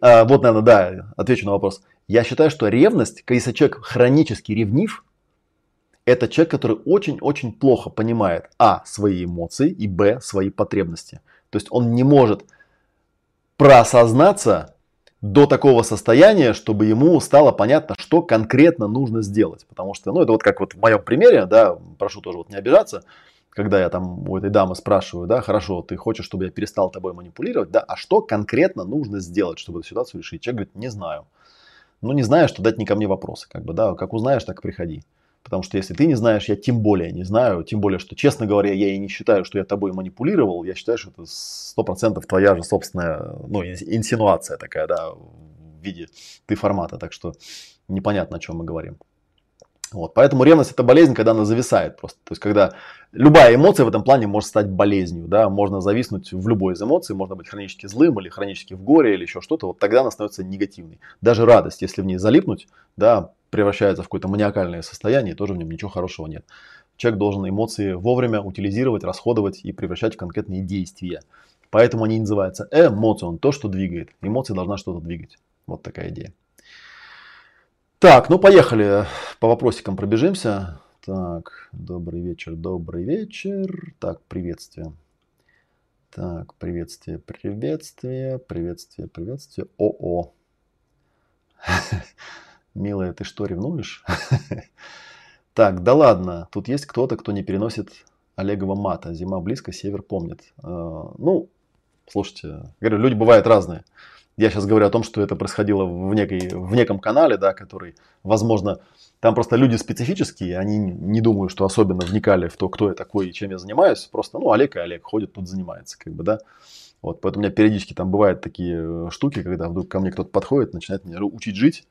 А, вот, наверное, да, отвечу на вопрос. Я считаю, что ревность, если человек хронически ревнив, это человек, который очень-очень плохо понимает, а, свои эмоции, и, б, свои потребности. То есть он не может проосознаться до такого состояния, чтобы ему стало понятно, что конкретно нужно сделать. Потому что, ну, это вот как вот в моем примере, да, прошу тоже вот не обижаться, когда я там у этой дамы спрашиваю, да, хорошо, ты хочешь, чтобы я перестал тобой манипулировать, да, а что конкретно нужно сделать, чтобы эту ситуацию решить? Человек говорит, не знаю. Ну, не знаешь, что дать не ко мне вопросы, как бы, да, как узнаешь, так приходи. Потому что если ты не знаешь, я тем более не знаю. Тем более, что, честно говоря, я и не считаю, что я тобой манипулировал. Я считаю, что это сто процентов твоя же собственная ну, инсинуация такая, да, в виде ты формата. Так что непонятно, о чем мы говорим. Вот, поэтому ревность это болезнь, когда она зависает просто. То есть, когда любая эмоция в этом плане может стать болезнью, да, можно зависнуть в любой из эмоций, можно быть хронически злым или хронически в горе или еще что-то, вот тогда она становится негативной. Даже радость, если в ней залипнуть, да, превращается в какое-то маниакальное состояние, тоже в нем ничего хорошего нет. Человек должен эмоции вовремя утилизировать, расходовать и превращать в конкретные действия. Поэтому они называются эмоцион, то, что двигает. Эмоция должна что-то двигать. Вот такая идея. Так, ну поехали, по вопросикам пробежимся. Так, добрый вечер, добрый вечер. Так, приветствие. Так, приветствие, приветствие, приветствие, приветствие. О-о. Милая, ты что, ревнуешь? Так, да ладно, тут есть кто-то, кто не переносит Олегова мата. Зима близко, север помнит. А, ну, слушайте, говорю, люди бывают разные. Я сейчас говорю о том, что это происходило в, некой, в неком канале, да, который, возможно, там просто люди специфические, они не думают, что особенно вникали в то, кто я такой и чем я занимаюсь. Просто, ну, Олег и Олег ходит, тут занимается, как бы, да. Вот, поэтому у меня периодически там бывают такие э, штуки, когда вдруг ко мне кто-то подходит, начинает меня учить жить,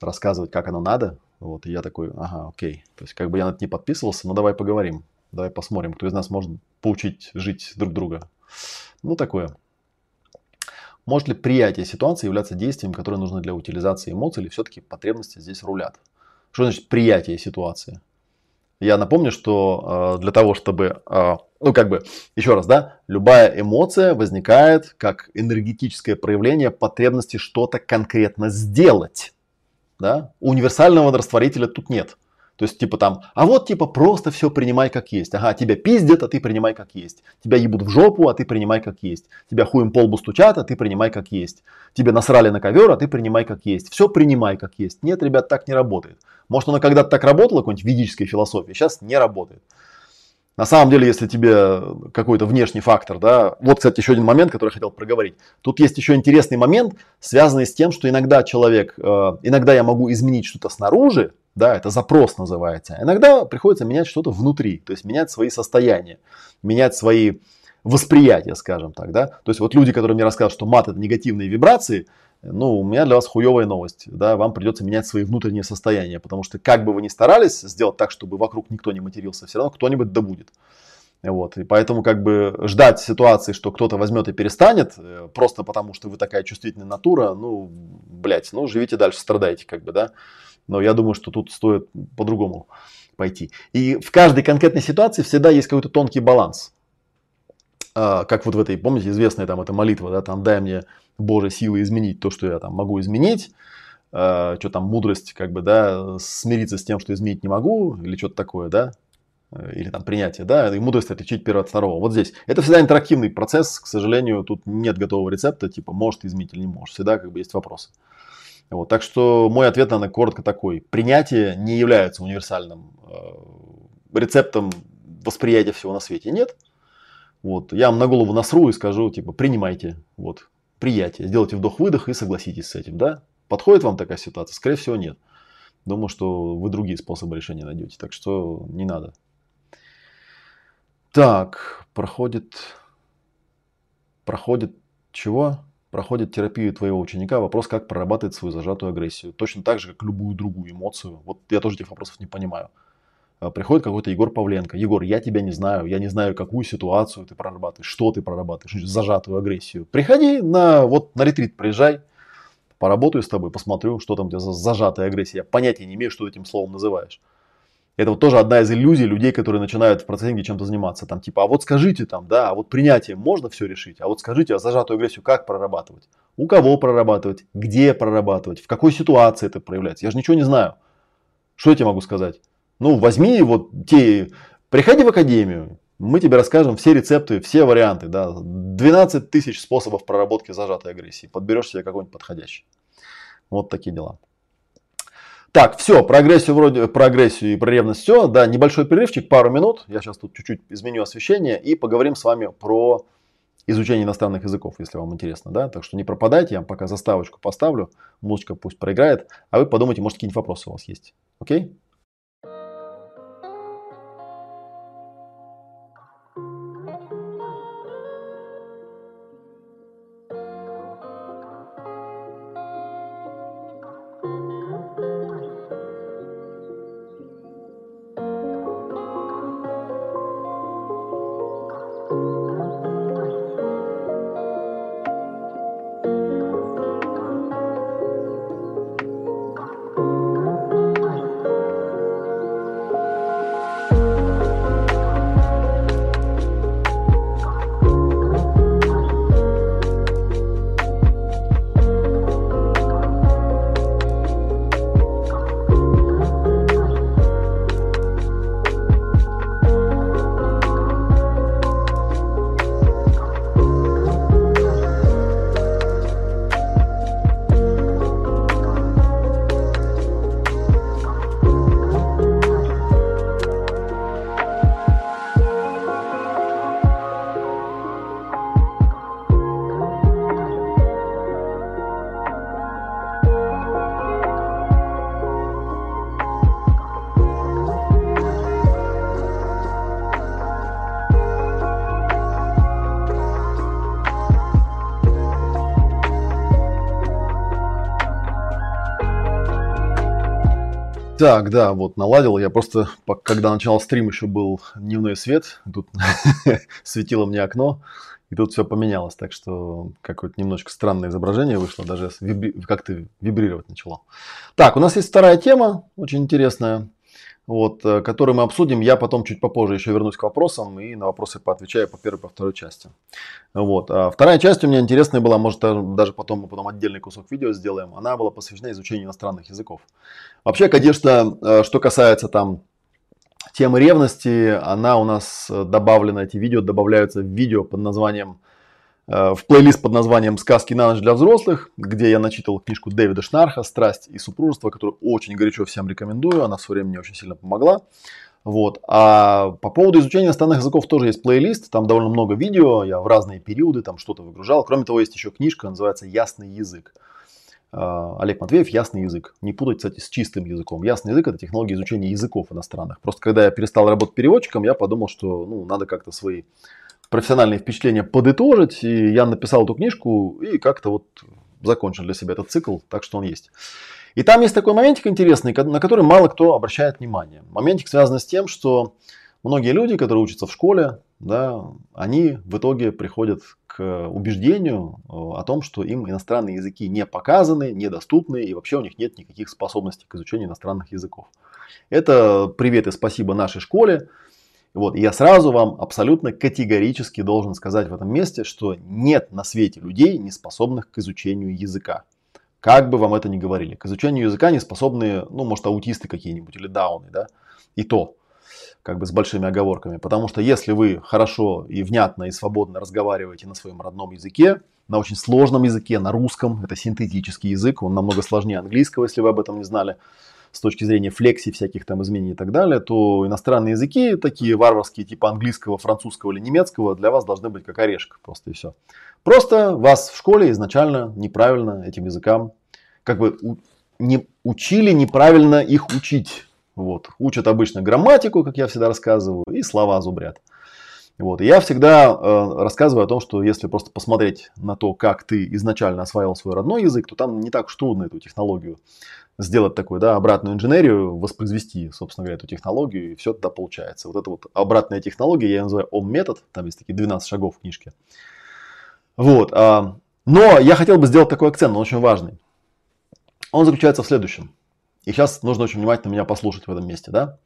рассказывать, как оно надо. Вот, и я такой, ага, окей. То есть, как бы я на это не подписывался, но давай поговорим. Давай посмотрим, кто из нас может поучить жить друг друга. Ну, такое. Может ли приятие ситуации являться действием, которое нужно для утилизации эмоций, или все-таки потребности здесь рулят? Что значит приятие ситуации? Я напомню, что э, для того, чтобы, э, ну как бы, еще раз, да, любая эмоция возникает как энергетическое проявление потребности что-то конкретно сделать. Да? Универсального растворителя тут нет. То есть, типа там, а вот типа просто все принимай как есть. Ага, тебя пиздят, а ты принимай как есть. Тебя ебут в жопу, а ты принимай как есть. Тебя хуем по лбу стучат, а ты принимай как есть. Тебе насрали на ковер, а ты принимай как есть. Все принимай как есть. Нет, ребят, так не работает. Может, оно когда-то так работало, какой-нибудь ведической философии, сейчас не работает. На самом деле, если тебе какой-то внешний фактор, да, вот, кстати, еще один момент, который я хотел проговорить. Тут есть еще интересный момент, связанный с тем, что иногда человек, э, иногда я могу изменить что-то снаружи, да, это запрос называется. Иногда приходится менять что-то внутри, то есть менять свои состояния, менять свои восприятия, скажем так, да. То есть вот люди, которые мне рассказывают, что мат это негативные вибрации, ну, у меня для вас хуевая новость, да, вам придется менять свои внутренние состояния, потому что как бы вы ни старались сделать так, чтобы вокруг никто не матерился, все равно кто-нибудь да будет. Вот, и поэтому как бы ждать ситуации, что кто-то возьмет и перестанет, э, просто потому что вы такая чувствительная натура, ну, блядь, ну, живите дальше, страдайте, как бы, да. Но я думаю, что тут стоит по-другому пойти. И в каждой конкретной ситуации всегда есть какой-то тонкий баланс. А, как вот в этой, помните, известная там эта молитва, да, там дай мне Божьей силы изменить то, что я там могу изменить, а, что там мудрость, как бы, да, смириться с тем, что изменить не могу, или что-то такое, да, или там принятие, да, и мудрость отличить первого от второго. Вот здесь. Это всегда интерактивный процесс, к сожалению, тут нет готового рецепта, типа, может изменить или не может. Всегда как бы есть вопросы. Вот, так что мой ответ на коротко такой. Принятие не является универсальным э, рецептом восприятия всего на свете. Нет. Вот, я вам на голову насру и скажу, типа, принимайте. Вот, приятие. Сделайте вдох-выдох и согласитесь с этим, да? Подходит вам такая ситуация? Скорее всего, нет. Думаю, что вы другие способы решения найдете. Так что не надо. Так, проходит... Проходит чего? проходит терапию твоего ученика, вопрос, как прорабатывать свою зажатую агрессию. Точно так же, как любую другую эмоцию. Вот я тоже этих вопросов не понимаю. А, приходит какой-то Егор Павленко. Егор, я тебя не знаю, я не знаю, какую ситуацию ты прорабатываешь, что ты прорабатываешь, зажатую агрессию. Приходи на, вот, на ретрит, приезжай, поработаю с тобой, посмотрю, что там у тебя за зажатая агрессия. Я понятия не имею, что этим словом называешь. Это вот тоже одна из иллюзий людей, которые начинают в процессе чем-то заниматься. Там типа, а вот скажите там, да, а вот принятием можно все решить, а вот скажите, а зажатую агрессию как прорабатывать? У кого прорабатывать? Где прорабатывать? В какой ситуации это проявляется? Я же ничего не знаю. Что я тебе могу сказать? Ну, возьми вот те, приходи в академию, мы тебе расскажем все рецепты, все варианты, да, 12 тысяч способов проработки зажатой агрессии. Подберешь себе какой-нибудь подходящий. Вот такие дела. Так, все, про агрессию вроде, про агрессию и про ревность все. Да, небольшой перерывчик, пару минут. Я сейчас тут чуть-чуть изменю освещение и поговорим с вами про изучение иностранных языков, если вам интересно, да. Так что не пропадайте, я вам пока заставочку поставлю, музычка пусть проиграет, а вы подумайте, может какие-нибудь вопросы у вас есть. Окей? Так, да, вот наладил. Я просто, когда начал стрим, еще был дневной свет. Тут светило мне окно. И тут все поменялось. Так что какое-то немножко странное изображение вышло. Даже вибри... как-то вибрировать начало. Так, у нас есть вторая тема, очень интересная вот, э, который мы обсудим. Я потом чуть попозже еще вернусь к вопросам и на вопросы поотвечаю по первой, по второй части. Вот. А вторая часть у меня интересная была, может даже потом мы потом отдельный кусок видео сделаем. Она была посвящена изучению иностранных языков. Вообще, конечно, э, что касается там темы ревности, она у нас добавлена, эти видео добавляются в видео под названием Э, в плейлист под названием «Сказки на ночь для взрослых», где я начитал книжку Дэвида Шнарха «Страсть и супружество», которую очень горячо всем рекомендую, она в свое время мне очень сильно помогла. Вот. А по поводу изучения иностранных языков тоже есть плейлист, там довольно много видео, я в разные периоды там что-то выгружал. Кроме того, есть еще книжка, называется «Ясный язык». Э, Олег Матвеев «Ясный язык». Не путать, кстати, с чистым языком. Ясный язык – это технология изучения языков иностранных. Просто когда я перестал работать переводчиком, я подумал, что ну, надо как-то свои профессиональные впечатления подытожить. И я написал эту книжку и как-то вот закончил для себя этот цикл, так что он есть. И там есть такой моментик интересный, на который мало кто обращает внимание. Моментик связан с тем, что многие люди, которые учатся в школе, да, они в итоге приходят к убеждению э, о том, что им иностранные языки не показаны, недоступны и вообще у них нет никаких способностей к изучению иностранных языков. Это привет и спасибо нашей школе, вот, и я сразу вам абсолютно категорически должен сказать в этом месте, что нет на свете людей, не способных к изучению языка. Как бы вам это ни говорили. К изучению языка не способны, ну, может, аутисты какие-нибудь или дауны, да, и то, как бы с большими оговорками. Потому что если вы хорошо и внятно и свободно разговариваете на своем родном языке, на очень сложном языке, на русском, это синтетический язык, он намного сложнее английского, если вы об этом не знали, с точки зрения флекси, всяких там изменений и так далее, то иностранные языки, такие варварские, типа английского, французского или немецкого, для вас должны быть как орешка, просто и все. Просто вас в школе изначально неправильно этим языкам, как бы не учили неправильно их учить. Вот. Учат обычно грамматику, как я всегда рассказываю, и слова зубрят. Вот. И я всегда э, рассказываю о том, что если просто посмотреть на то, как ты изначально осваивал свой родной язык, то там не так уж трудно эту технологию сделать такую, да, обратную инженерию, воспроизвести, собственно говоря, эту технологию, и все тогда получается. Вот эта вот обратная технология, я ее называю ОМ-метод, там есть такие 12 шагов в книжке. Вот. А, но я хотел бы сделать такой акцент, он очень важный. Он заключается в следующем. И сейчас нужно очень внимательно меня послушать в этом месте, да.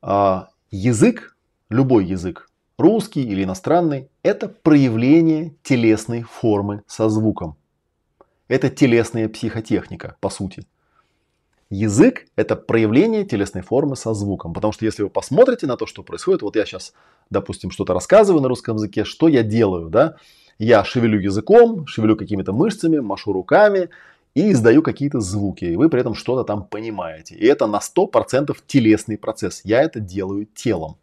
А, язык, любой язык, русский или иностранный, это проявление телесной формы со звуком. Это телесная психотехника, по сути. Язык – это проявление телесной формы со звуком. Потому что если вы посмотрите на то, что происходит, вот я сейчас, допустим, что-то рассказываю на русском языке, что я делаю, да? Я шевелю языком, шевелю какими-то мышцами, машу руками и издаю какие-то звуки. И вы при этом что-то там понимаете. И это на 100% телесный процесс. Я это делаю телом.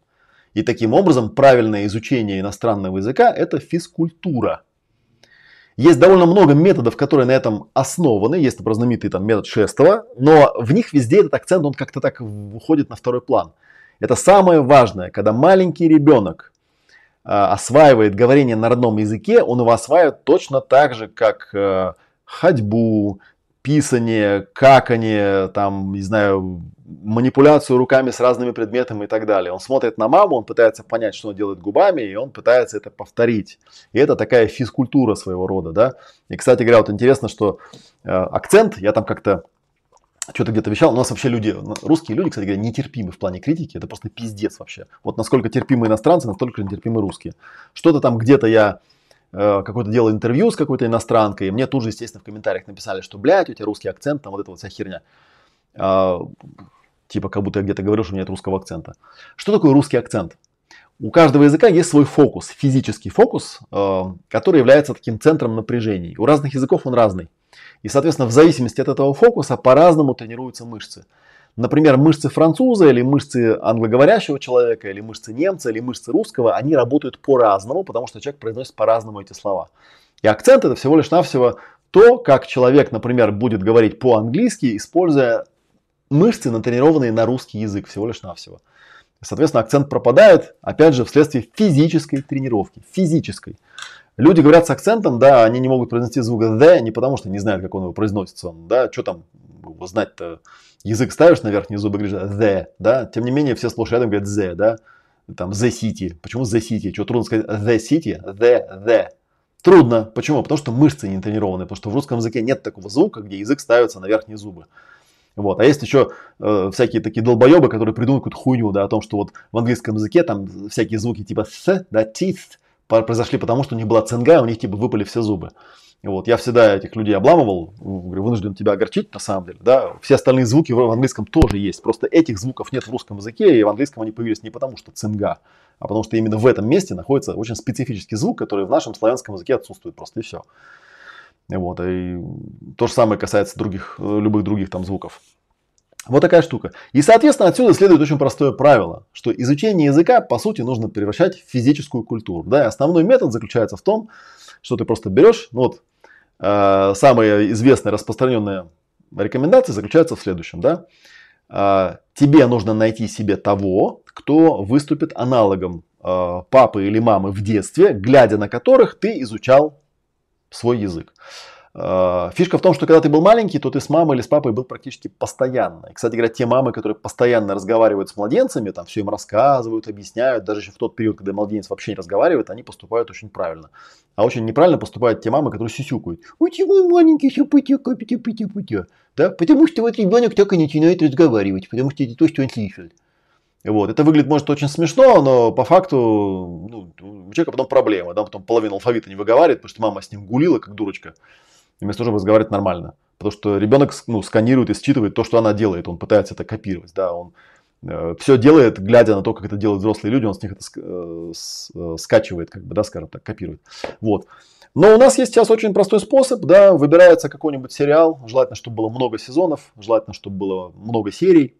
И таким образом правильное изучение иностранного языка – это физкультура. Есть довольно много методов, которые на этом основаны. Есть, например, знаменитый там, метод Шестова, но в них везде этот акцент, он как-то так уходит на второй план. Это самое важное, когда маленький ребенок э, осваивает говорение на родном языке, он его осваивает точно так же, как э, ходьбу, писание, какание, там, не знаю, манипуляцию руками с разными предметами и так далее. Он смотрит на маму, он пытается понять, что он делает губами, и он пытается это повторить. И это такая физкультура своего рода, да. И, кстати говоря, вот интересно, что э, акцент, я там как-то что-то где-то вещал, у нас вообще люди, русские люди, кстати говоря, нетерпимы в плане критики, это просто пиздец вообще. Вот насколько терпимы иностранцы, настолько нетерпимы русские. Что-то там где-то я Э, какое-то делал интервью с какой-то иностранкой, и мне тут же, естественно, в комментариях написали, что, блядь, у тебя русский акцент, там вот эта вот вся херня. Типа, как будто я где-то говорил, что у меня нет русского акцента. Что такое русский акцент? У каждого языка есть свой фокус, физический фокус, э, который является таким центром напряжений. У разных языков он разный. И, соответственно, в зависимости от этого фокуса по-разному тренируются мышцы. Например, мышцы француза или мышцы англоговорящего человека, или мышцы немца, или мышцы русского, они работают по-разному, потому что человек произносит по-разному эти слова. И акцент это всего лишь навсего то, как человек, например, будет говорить по-английски, используя мышцы, натренированные на русский язык, всего лишь навсего. Соответственно, акцент пропадает, опять же, вследствие физической тренировки. Физической. Люди говорят с акцентом, да, они не могут произнести звук the не потому, что не знают, как он его произносится. Да, что там знать-то? Язык ставишь на верхние зубы, говоришь the, да. Тем не менее, все слушают и говорят the, да. Там the city. Почему the city? Что трудно сказать the city? The, the. Трудно. Почему? Потому что мышцы не тренированы. Потому что в русском языке нет такого звука, где язык ставится на верхние зубы. Вот. А есть еще э, всякие такие долбоебы, которые придумывают какую-то хуйню, да, о том, что вот в английском языке там всякие звуки типа с, да, teeth, произошли потому, что у них была цинга, у них типа выпали все зубы. Вот, я всегда этих людей обламывал, говорю, вынужден тебя огорчить на самом деле. Да? Все остальные звуки в английском тоже есть. Просто этих звуков нет в русском языке, и в английском они появились не потому, что цинга, а потому что именно в этом месте находится очень специфический звук, который в нашем славянском языке отсутствует просто и все. Вот, и то же самое касается других, любых других там звуков. Вот такая штука. И, соответственно, отсюда следует очень простое правило, что изучение языка, по сути, нужно превращать в физическую культуру. Да? И основной метод заключается в том, что ты просто берешь, ну вот, э, самая известная распространенная рекомендация заключается в следующем. Да? Э, тебе нужно найти себе того, кто выступит аналогом э, папы или мамы в детстве, глядя на которых ты изучал свой язык. Э, фишка в том, что когда ты был маленький, то ты с мамой или с папой был практически постоянно. И, кстати говоря, те мамы, которые постоянно разговаривают с младенцами, там все им рассказывают, объясняют, даже еще в тот период, когда младенец вообще не разговаривает, они поступают очень правильно. А очень неправильно поступают те мамы, которые сюсюкают. Мой маленький, все путя, путя, путя, путя. Да? Потому что вот ребенок так и начинает разговаривать, потому что это то, что он слышал. Вот. Это выглядит, может, очень смешно, но по факту ну, у человека потом проблема. Да? Потом половину алфавита не выговаривает, потому что мама с ним гулила, как дурочка вместо того, чтобы разговаривать нормально. Потому что ребенок ну, сканирует и считывает то, что она делает. Он пытается это копировать. Да? Он э, все делает, глядя на то, как это делают взрослые люди, он с них это э, э, скачивает, как бы, да, скажем так, копирует. Вот. Но у нас есть сейчас очень простой способ, да, выбирается какой-нибудь сериал, желательно, чтобы было много сезонов, желательно, чтобы было много серий.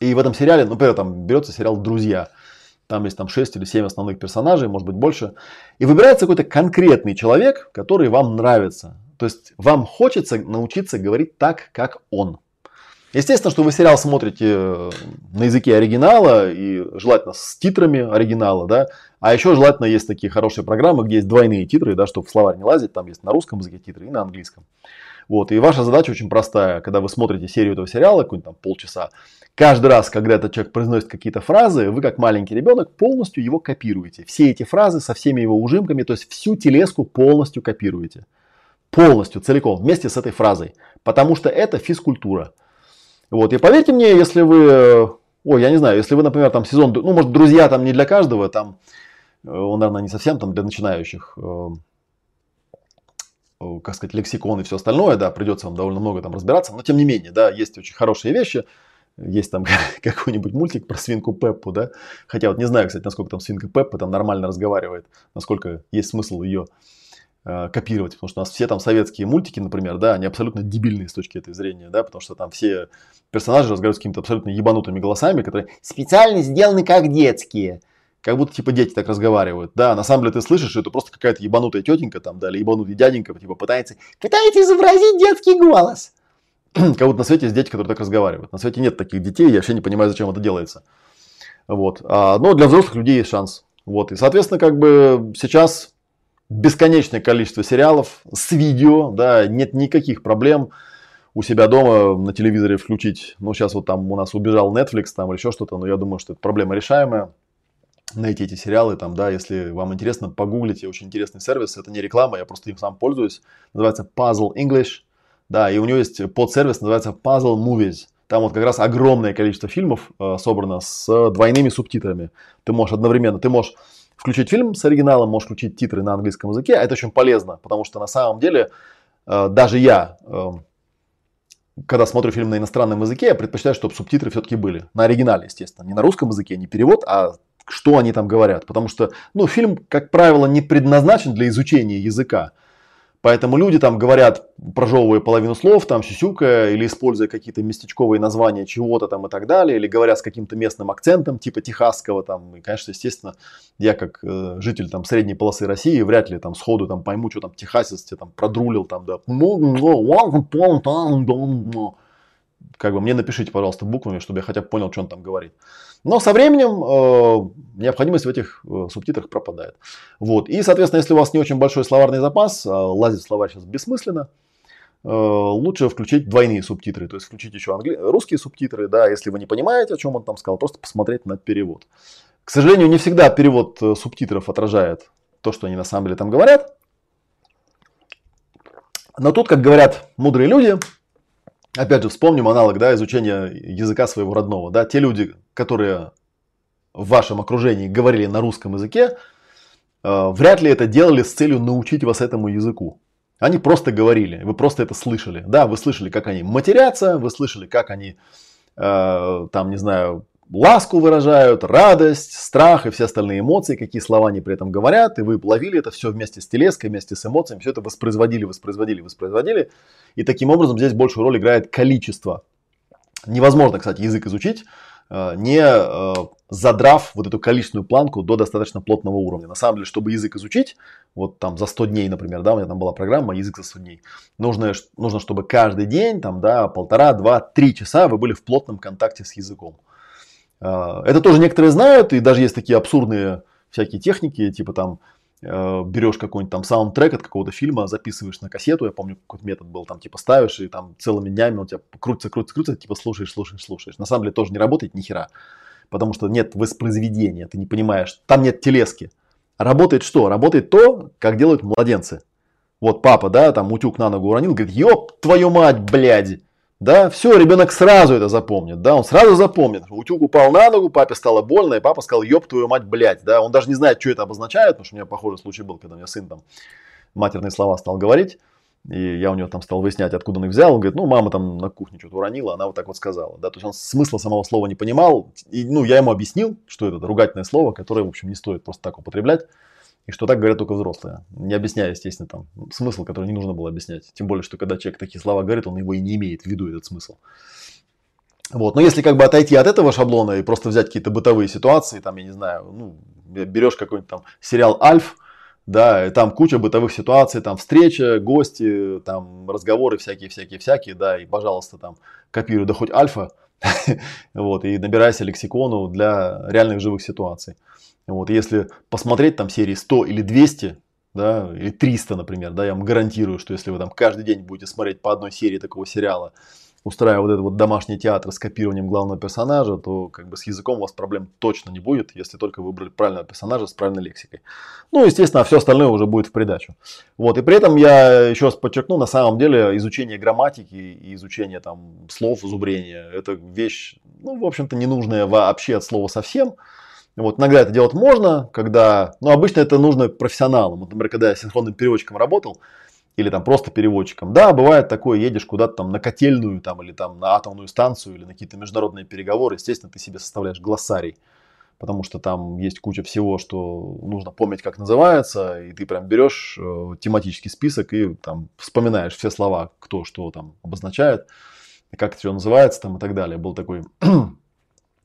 И в этом сериале, например, там берется сериал «Друзья», там есть там 6 или 7 основных персонажей, может быть больше. И выбирается какой-то конкретный человек, который вам нравится. То есть вам хочется научиться говорить так, как он. Естественно, что вы сериал смотрите э, на языке оригинала и желательно с титрами оригинала, да. А еще желательно есть такие хорошие программы, где есть двойные титры, да, чтобы в словарь не лазить, там есть на русском языке титры и на английском. Вот, и ваша задача очень простая, когда вы смотрите серию этого сериала, какой-нибудь там полчаса, каждый раз, когда этот человек произносит какие-то фразы, вы как маленький ребенок полностью его копируете. Все эти фразы со всеми его ужимками, то есть всю телеску полностью копируете полностью, целиком, вместе с этой фразой. Потому что это физкультура. Вот, и поверьте мне, если вы, ой, я не знаю, если вы, например, там сезон, ну, может, друзья там не для каждого, там, э, он, наверное, не совсем там для начинающих, э, э, как сказать, лексикон и все остальное, да, придется вам довольно много там разбираться, но тем не менее, да, есть очень хорошие вещи, есть там какой-нибудь мультик про свинку Пеппу, да, хотя вот не знаю, кстати, насколько там свинка Пеппа там нормально разговаривает, насколько есть смысл ее Э, копировать, потому что у нас все там советские мультики, например, да, они абсолютно дебильные с точки этой зрения, да, потому что там все персонажи разговаривают с какими-то абсолютно ебанутыми голосами, которые специально сделаны как детские. Как будто типа дети так разговаривают. Да, на самом деле ты слышишь, что это просто какая-то ебанутая тетенька там, да, или ебанутый дяденька, типа пытается, пытается изобразить детский голос. как будто на свете есть дети, которые так разговаривают. На свете нет таких детей, я вообще не понимаю, зачем это делается. Вот. А, но для взрослых людей есть шанс. Вот. И, соответственно, как бы сейчас бесконечное количество сериалов с видео, да, нет никаких проблем у себя дома на телевизоре включить. Ну, сейчас вот там у нас убежал Netflix там или еще что-то, но я думаю, что это проблема решаемая. Найти эти сериалы там, да, если вам интересно, погуглите, очень интересный сервис, это не реклама, я просто им сам пользуюсь, называется Puzzle English, да, и у него есть подсервис, называется Puzzle Movies, там вот как раз огромное количество фильмов э, собрано с двойными субтитрами. Ты можешь одновременно, ты можешь включить фильм с оригиналом, можешь включить титры на английском языке. А это очень полезно, потому что на самом деле э, даже я, э, когда смотрю фильм на иностранном языке, я предпочитаю, чтобы субтитры все-таки были. На оригинале, естественно. Не на русском языке, не перевод, а что они там говорят. Потому что ну, фильм, как правило, не предназначен для изучения языка. Поэтому люди там говорят, прожевывая половину слов, там сюсюкая, или используя какие-то местечковые названия чего-то там и так далее, или говоря с каким-то местным акцентом, типа техасского там. И, конечно, естественно, я как э, житель там средней полосы России вряд ли там сходу там пойму, что там техасец тебе там продрулил там, да. как бы мне напишите, пожалуйста, буквами, чтобы я хотя бы понял, что он там говорит. Но со временем э, необходимость в этих э, субтитрах пропадает. Вот. И, соответственно, если у вас не очень большой словарный запас, э, лазить в словарь сейчас бессмысленно, э, лучше включить двойные субтитры. То есть включить еще англи... русские субтитры, да, если вы не понимаете, о чем он там сказал, просто посмотреть на перевод. К сожалению, не всегда перевод э, субтитров отражает то, что они на самом деле там говорят. Но тут, как говорят мудрые люди, опять же, вспомним аналог да, изучения языка своего родного. Да, те люди, которые в вашем окружении говорили на русском языке, э, вряд ли это делали с целью научить вас этому языку. Они просто говорили, вы просто это слышали. Да, вы слышали, как они матерятся, вы слышали, как они, э, там, не знаю, ласку выражают, радость, страх и все остальные эмоции, какие слова они при этом говорят, и вы ловили это все вместе с телеской, вместе с эмоциями, все это воспроизводили, воспроизводили, воспроизводили. И таким образом здесь большую роль играет количество. Невозможно, кстати, язык изучить, не э, задрав вот эту количественную планку до достаточно плотного уровня. На самом деле, чтобы язык изучить, вот там за 100 дней, например, да, у меня там была программа «Язык за 100 дней», нужно, нужно чтобы каждый день, там, да, полтора, два, три часа вы были в плотном контакте с языком. А, это тоже некоторые знают, и даже есть такие абсурдные всякие техники, типа там э, берешь какой-нибудь там саундтрек от какого-то фильма, записываешь на кассету, я помню, какой-то метод был, там типа ставишь, и там целыми днями он тебя крутится, крутится, крутится, типа слушаешь, слушаешь, слушаешь. На самом деле тоже не работает ни хера, потому что нет воспроизведения, ты не понимаешь, там нет телески. Работает что? Работает то, как делают младенцы. Вот папа, да, там утюг на ногу уронил, говорит, ёб твою мать, блядь. Да, все, ребенок сразу это запомнит, да, он сразу запомнит. Утюг упал на ногу, папе стало больно, и папа сказал, ёб твою мать, блядь, да, он даже не знает, что это обозначает, потому что у меня похожий случай был, когда у меня сын там матерные слова стал говорить, и я у него там стал выяснять, откуда он их взял. Он говорит, ну, мама там на кухне что-то уронила, она вот так вот сказала. Да? То есть он смысла самого слова не понимал. И, ну, я ему объяснил, что это ругательное слово, которое, в общем, не стоит просто так употреблять. И что так говорят только взрослые. Не объясняя, естественно, там смысл, который не нужно было объяснять. Тем более, что когда человек такие слова говорит, он его и не имеет в виду, этот смысл. Вот. Но если как бы отойти от этого шаблона и просто взять какие-то бытовые ситуации, там, я не знаю, ну, берешь какой-нибудь там сериал «Альф», да, и там куча бытовых ситуаций, там встреча, гости, там разговоры всякие-всякие-всякие, да, и, пожалуйста, там копируй, да хоть альфа, вот, и набирайся лексикону для реальных живых ситуаций. Вот, если посмотреть там серии 100 или 200, да, или 300, например, да, я вам гарантирую, что если вы там каждый день будете смотреть по одной серии такого сериала, устраивая вот этот вот домашний театр с копированием главного персонажа, то как бы с языком у вас проблем точно не будет, если только выбрали правильного персонажа с правильной лексикой. Ну, естественно, все остальное уже будет в придачу. Вот, и при этом я еще раз подчеркну, на самом деле изучение грамматики и изучение там слов, зубрения, это вещь, ну, в общем-то, ненужная вообще от слова совсем. Вот, иногда это делать можно, когда, ну, обычно это нужно профессионалам. Вот, например, когда я синхронным переводчиком работал, или там просто переводчиком. Да, бывает такое, едешь куда-то там на котельную там, или там на атомную станцию или на какие-то международные переговоры, естественно, ты себе составляешь глоссарий, потому что там есть куча всего, что нужно помнить, как называется, и ты прям берешь э, тематический список и там вспоминаешь все слова, кто что там обозначает, как это все называется там и так далее. Был такой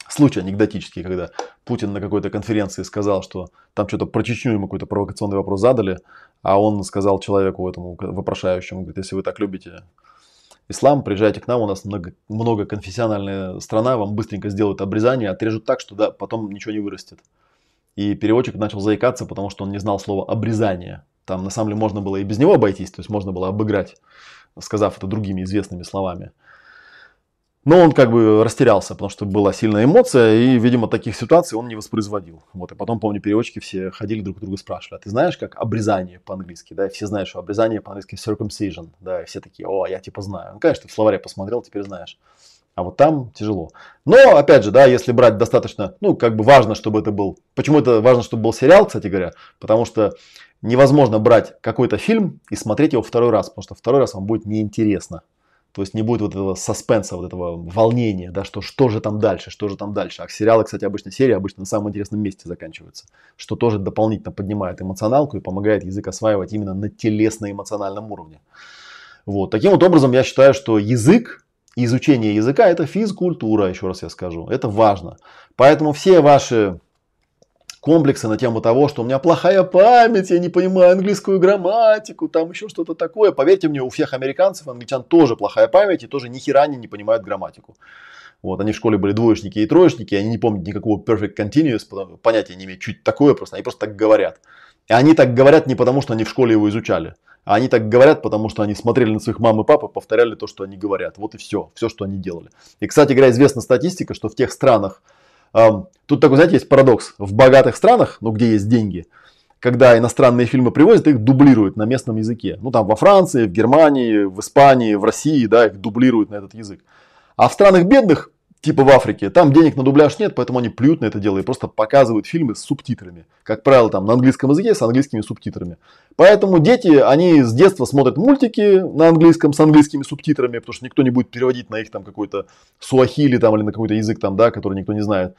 случай анекдотический, когда Путин на какой-то конференции сказал, что там что-то про Чечню ему какой-то провокационный вопрос задали, а он сказал человеку этому вопрошающему, говорит, если вы так любите ислам, приезжайте к нам, у нас много, многоконфессиональная страна, вам быстренько сделают обрезание, отрежут так, что да, потом ничего не вырастет. И переводчик начал заикаться, потому что он не знал слова обрезание. Там на самом деле можно было и без него обойтись, то есть можно было обыграть, сказав это другими известными словами. Но он как бы растерялся, потому что была сильная эмоция, и, видимо, таких ситуаций он не воспроизводил. Вот, и потом, помню, переводчики все ходили друг к другу спрашивали, а ты знаешь, как обрезание по-английски, да, и все знают, что обрезание по-английски circumcision, да, и все такие, о, я типа знаю. Ну, конечно, ты в словаре посмотрел, теперь знаешь. А вот там тяжело. Но, опять же, да, если брать достаточно, ну, как бы важно, чтобы это был... Почему это важно, чтобы был сериал, кстати говоря? Потому что невозможно брать какой-то фильм и смотреть его второй раз, потому что второй раз вам будет неинтересно. То есть не будет вот этого саспенса, вот этого волнения, да, что, что же там дальше, что же там дальше. А сериалы, кстати, обычно серии обычно на самом интересном месте заканчиваются, что тоже дополнительно поднимает эмоционалку и помогает язык осваивать именно на телесно-эмоциональном уровне. Вот. Таким вот образом я считаю, что язык, изучение языка это физкультура, еще раз я скажу, это важно. Поэтому все ваши комплексы на тему того, что у меня плохая память, я не понимаю английскую грамматику, там еще что-то такое. Поверьте мне, у всех американцев, англичан тоже плохая память и тоже ни хера они не понимают грамматику. Вот, они в школе были двоечники и троечники, они не помнят никакого perfect continuous, понятия не имеют, чуть такое просто, они просто так говорят. И они так говорят не потому, что они в школе его изучали, а они так говорят, потому что они смотрели на своих мам и пап и повторяли то, что они говорят. Вот и все, все, что они делали. И, кстати говоря, известна статистика, что в тех странах, Тут такой, знаете, есть парадокс. В богатых странах, ну, где есть деньги, когда иностранные фильмы привозят, их дублируют на местном языке. Ну, там во Франции, в Германии, в Испании, в России, да, их дублируют на этот язык. А в странах бедных типа в Африке, там денег на дубляж нет, поэтому они плюют на это дело и просто показывают фильмы с субтитрами. Как правило, там на английском языке с английскими субтитрами. Поэтому дети, они с детства смотрят мультики на английском с английскими субтитрами, потому что никто не будет переводить на их там какой-то суахили там или на какой-то язык там, да, который никто не знает.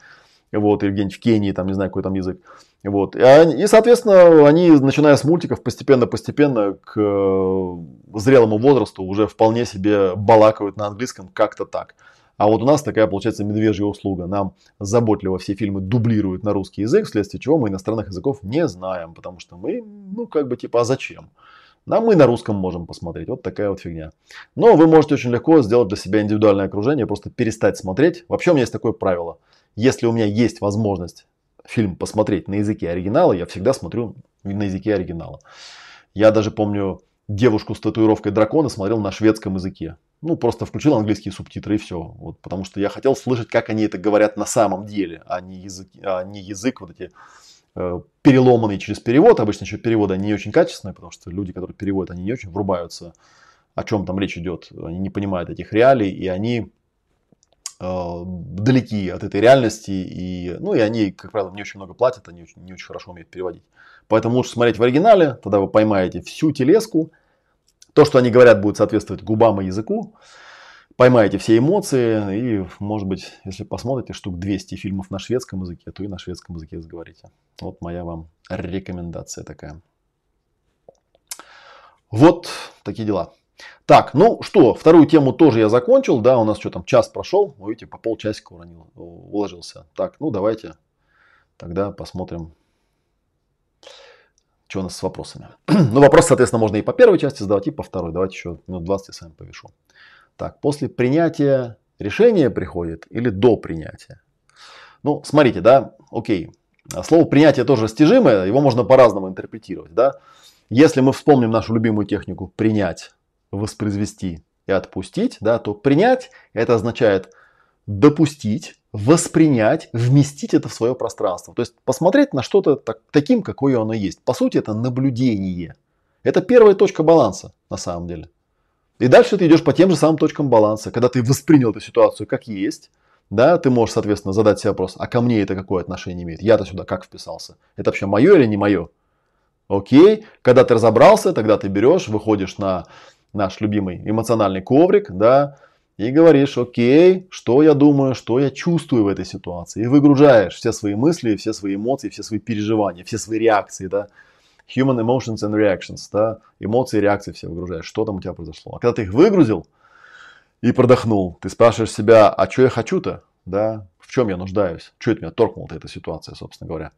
Вот, или где-нибудь в Кении, там, не знаю, какой там язык. Вот. И, соответственно, они, начиная с мультиков, постепенно-постепенно к э, зрелому возрасту уже вполне себе балакают на английском как-то так. А вот у нас такая получается медвежья услуга. Нам заботливо все фильмы дублируют на русский язык, вследствие чего мы иностранных языков не знаем, потому что мы, ну, как бы типа, а зачем? Да, мы на русском можем посмотреть. Вот такая вот фигня. Но вы можете очень легко сделать для себя индивидуальное окружение, просто перестать смотреть. Вообще у меня есть такое правило. Если у меня есть возможность фильм посмотреть на языке оригинала, я всегда смотрю на языке оригинала. Я даже помню девушку с татуировкой дракона смотрел на шведском языке ну, просто включил английские субтитры и все. Вот, потому что я хотел слышать, как они это говорят на самом деле, а не язык, а не язык вот эти э, переломанный через перевод. Обычно еще переводы не очень качественные, потому что люди, которые переводят, они не очень врубаются, о чем там речь идет. Они не понимают этих реалий, и они э, далеки от этой реальности. И, ну, и они, как правило, не очень много платят, они очень, не очень хорошо умеют переводить. Поэтому лучше смотреть в оригинале, тогда вы поймаете всю телеску, то, что они говорят, будет соответствовать губам и языку. Поймаете все эмоции и, может быть, если посмотрите штук 200 фильмов на шведском языке, то и на шведском языке заговорите. Вот моя вам рекомендация такая. Вот такие дела. Так, ну что, вторую тему тоже я закончил. Да, у нас что там, час прошел. Видите, по полчасика уронил, уложился. Так, ну давайте тогда посмотрим что у нас с вопросами? ну, вопрос, соответственно, можно и по первой части задавать, и по второй. Давайте еще минут 20 я с вами повешу. Так, после принятия решения приходит или до принятия? Ну, смотрите, да, окей. Слово принятие тоже растяжимое, его можно по-разному интерпретировать, да. Если мы вспомним нашу любимую технику принять, воспроизвести и отпустить, да, то принять это означает допустить, воспринять, вместить это в свое пространство. То есть посмотреть на что-то так, таким, какое оно есть. По сути, это наблюдение. Это первая точка баланса на самом деле. И дальше ты идешь по тем же самым точкам баланса. Когда ты воспринял эту ситуацию как есть, да, ты можешь, соответственно, задать себе вопрос, а ко мне это какое отношение имеет? Я-то сюда как вписался? Это вообще мое или не мое? Окей, когда ты разобрался, тогда ты берешь, выходишь на наш любимый эмоциональный коврик, да, и говоришь, окей, что я думаю, что я чувствую в этой ситуации. И выгружаешь все свои мысли, все свои эмоции, все свои переживания, все свои реакции, да. Human emotions and reactions, да. Эмоции реакции все выгружаешь. Что там у тебя произошло? А когда ты их выгрузил и продохнул, ты спрашиваешь себя, а что я хочу-то, да, в чем я нуждаюсь, что это меня торкнула эта ситуация, собственно говоря.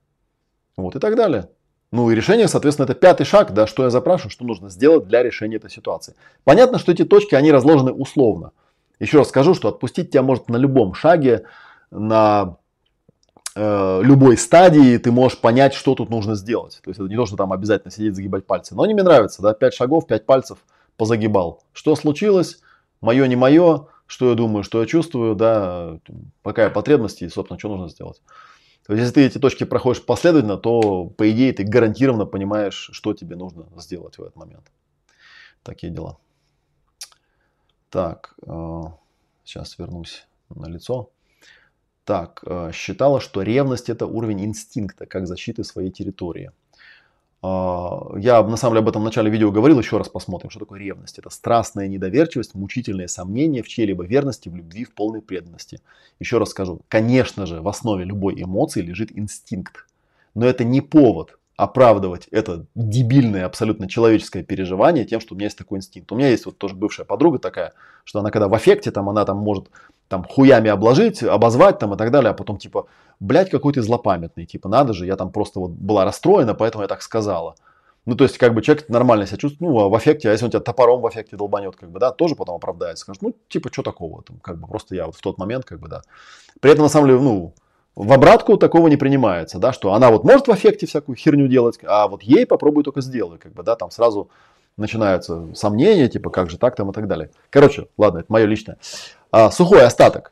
Вот и так далее. Ну и решение, соответственно, это пятый шаг, да, что я запрашиваю, что нужно сделать для решения этой ситуации. Понятно, что эти точки, они разложены условно. Еще раз скажу, что отпустить тебя может на любом шаге, на э, любой стадии ты можешь понять, что тут нужно сделать. То есть это не то, что там обязательно сидеть, загибать пальцы. Но они мне нравятся, да, 5 шагов, 5 пальцев позагибал. Что случилось, мое, не мое, что я думаю, что я чувствую, да, какая потребность и, собственно, что нужно сделать. То есть, если ты эти точки проходишь последовательно, то, по идее, ты гарантированно понимаешь, что тебе нужно сделать в этот момент. Такие дела. Так, э, сейчас вернусь на лицо. Так, э, считала, что ревность это уровень инстинкта, как защиты своей территории. Э, я на самом деле об этом в начале видео говорил, еще раз посмотрим, что такое ревность. Это страстная недоверчивость, мучительное сомнение в чьей-либо верности, в любви, в полной преданности. Еще раз скажу, конечно же, в основе любой эмоции лежит инстинкт. Но это не повод оправдывать это дебильное, абсолютно человеческое переживание тем, что у меня есть такой инстинкт. У меня есть вот тоже бывшая подруга такая, что она когда в аффекте, там она там может там хуями обложить, обозвать там и так далее, а потом типа, блядь, какой ты злопамятный, типа, надо же, я там просто вот была расстроена, поэтому я так сказала. Ну, то есть, как бы человек нормально себя чувствует, ну, а в эффекте, а если он тебя топором в эффекте долбанет, как бы, да, тоже потом оправдается, скажет, ну, типа, что такого, там, как бы, просто я вот в тот момент, как бы, да. При этом, на самом деле, ну, в обратку такого не принимается, да, что она вот может в эффекте всякую херню делать, а вот ей попробуй только сделай, как бы, да, там сразу начинаются сомнения, типа, как же так там и так далее. Короче, ладно, это мое личное. А, сухой остаток.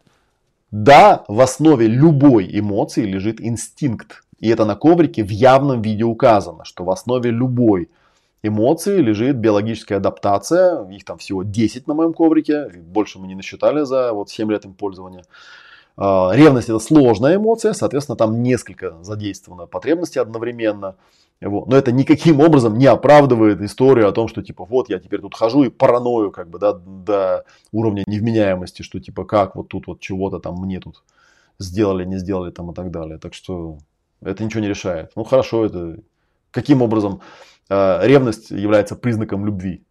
Да, в основе любой эмоции лежит инстинкт. И это на коврике в явном виде указано, что в основе любой эмоции лежит биологическая адаптация. Их там всего 10 на моем коврике. Больше мы не насчитали за вот 7 лет им пользования. А, ревность это сложная эмоция, соответственно, там несколько задействовано потребностей одновременно. Вот. Но это никаким образом не оправдывает историю о том, что типа вот я теперь тут хожу и параною как бы да, до уровня невменяемости, что типа как вот тут вот чего-то там мне тут сделали, не сделали там и так далее. Так что это ничего не решает. Ну хорошо, это каким образом э, ревность является признаком любви?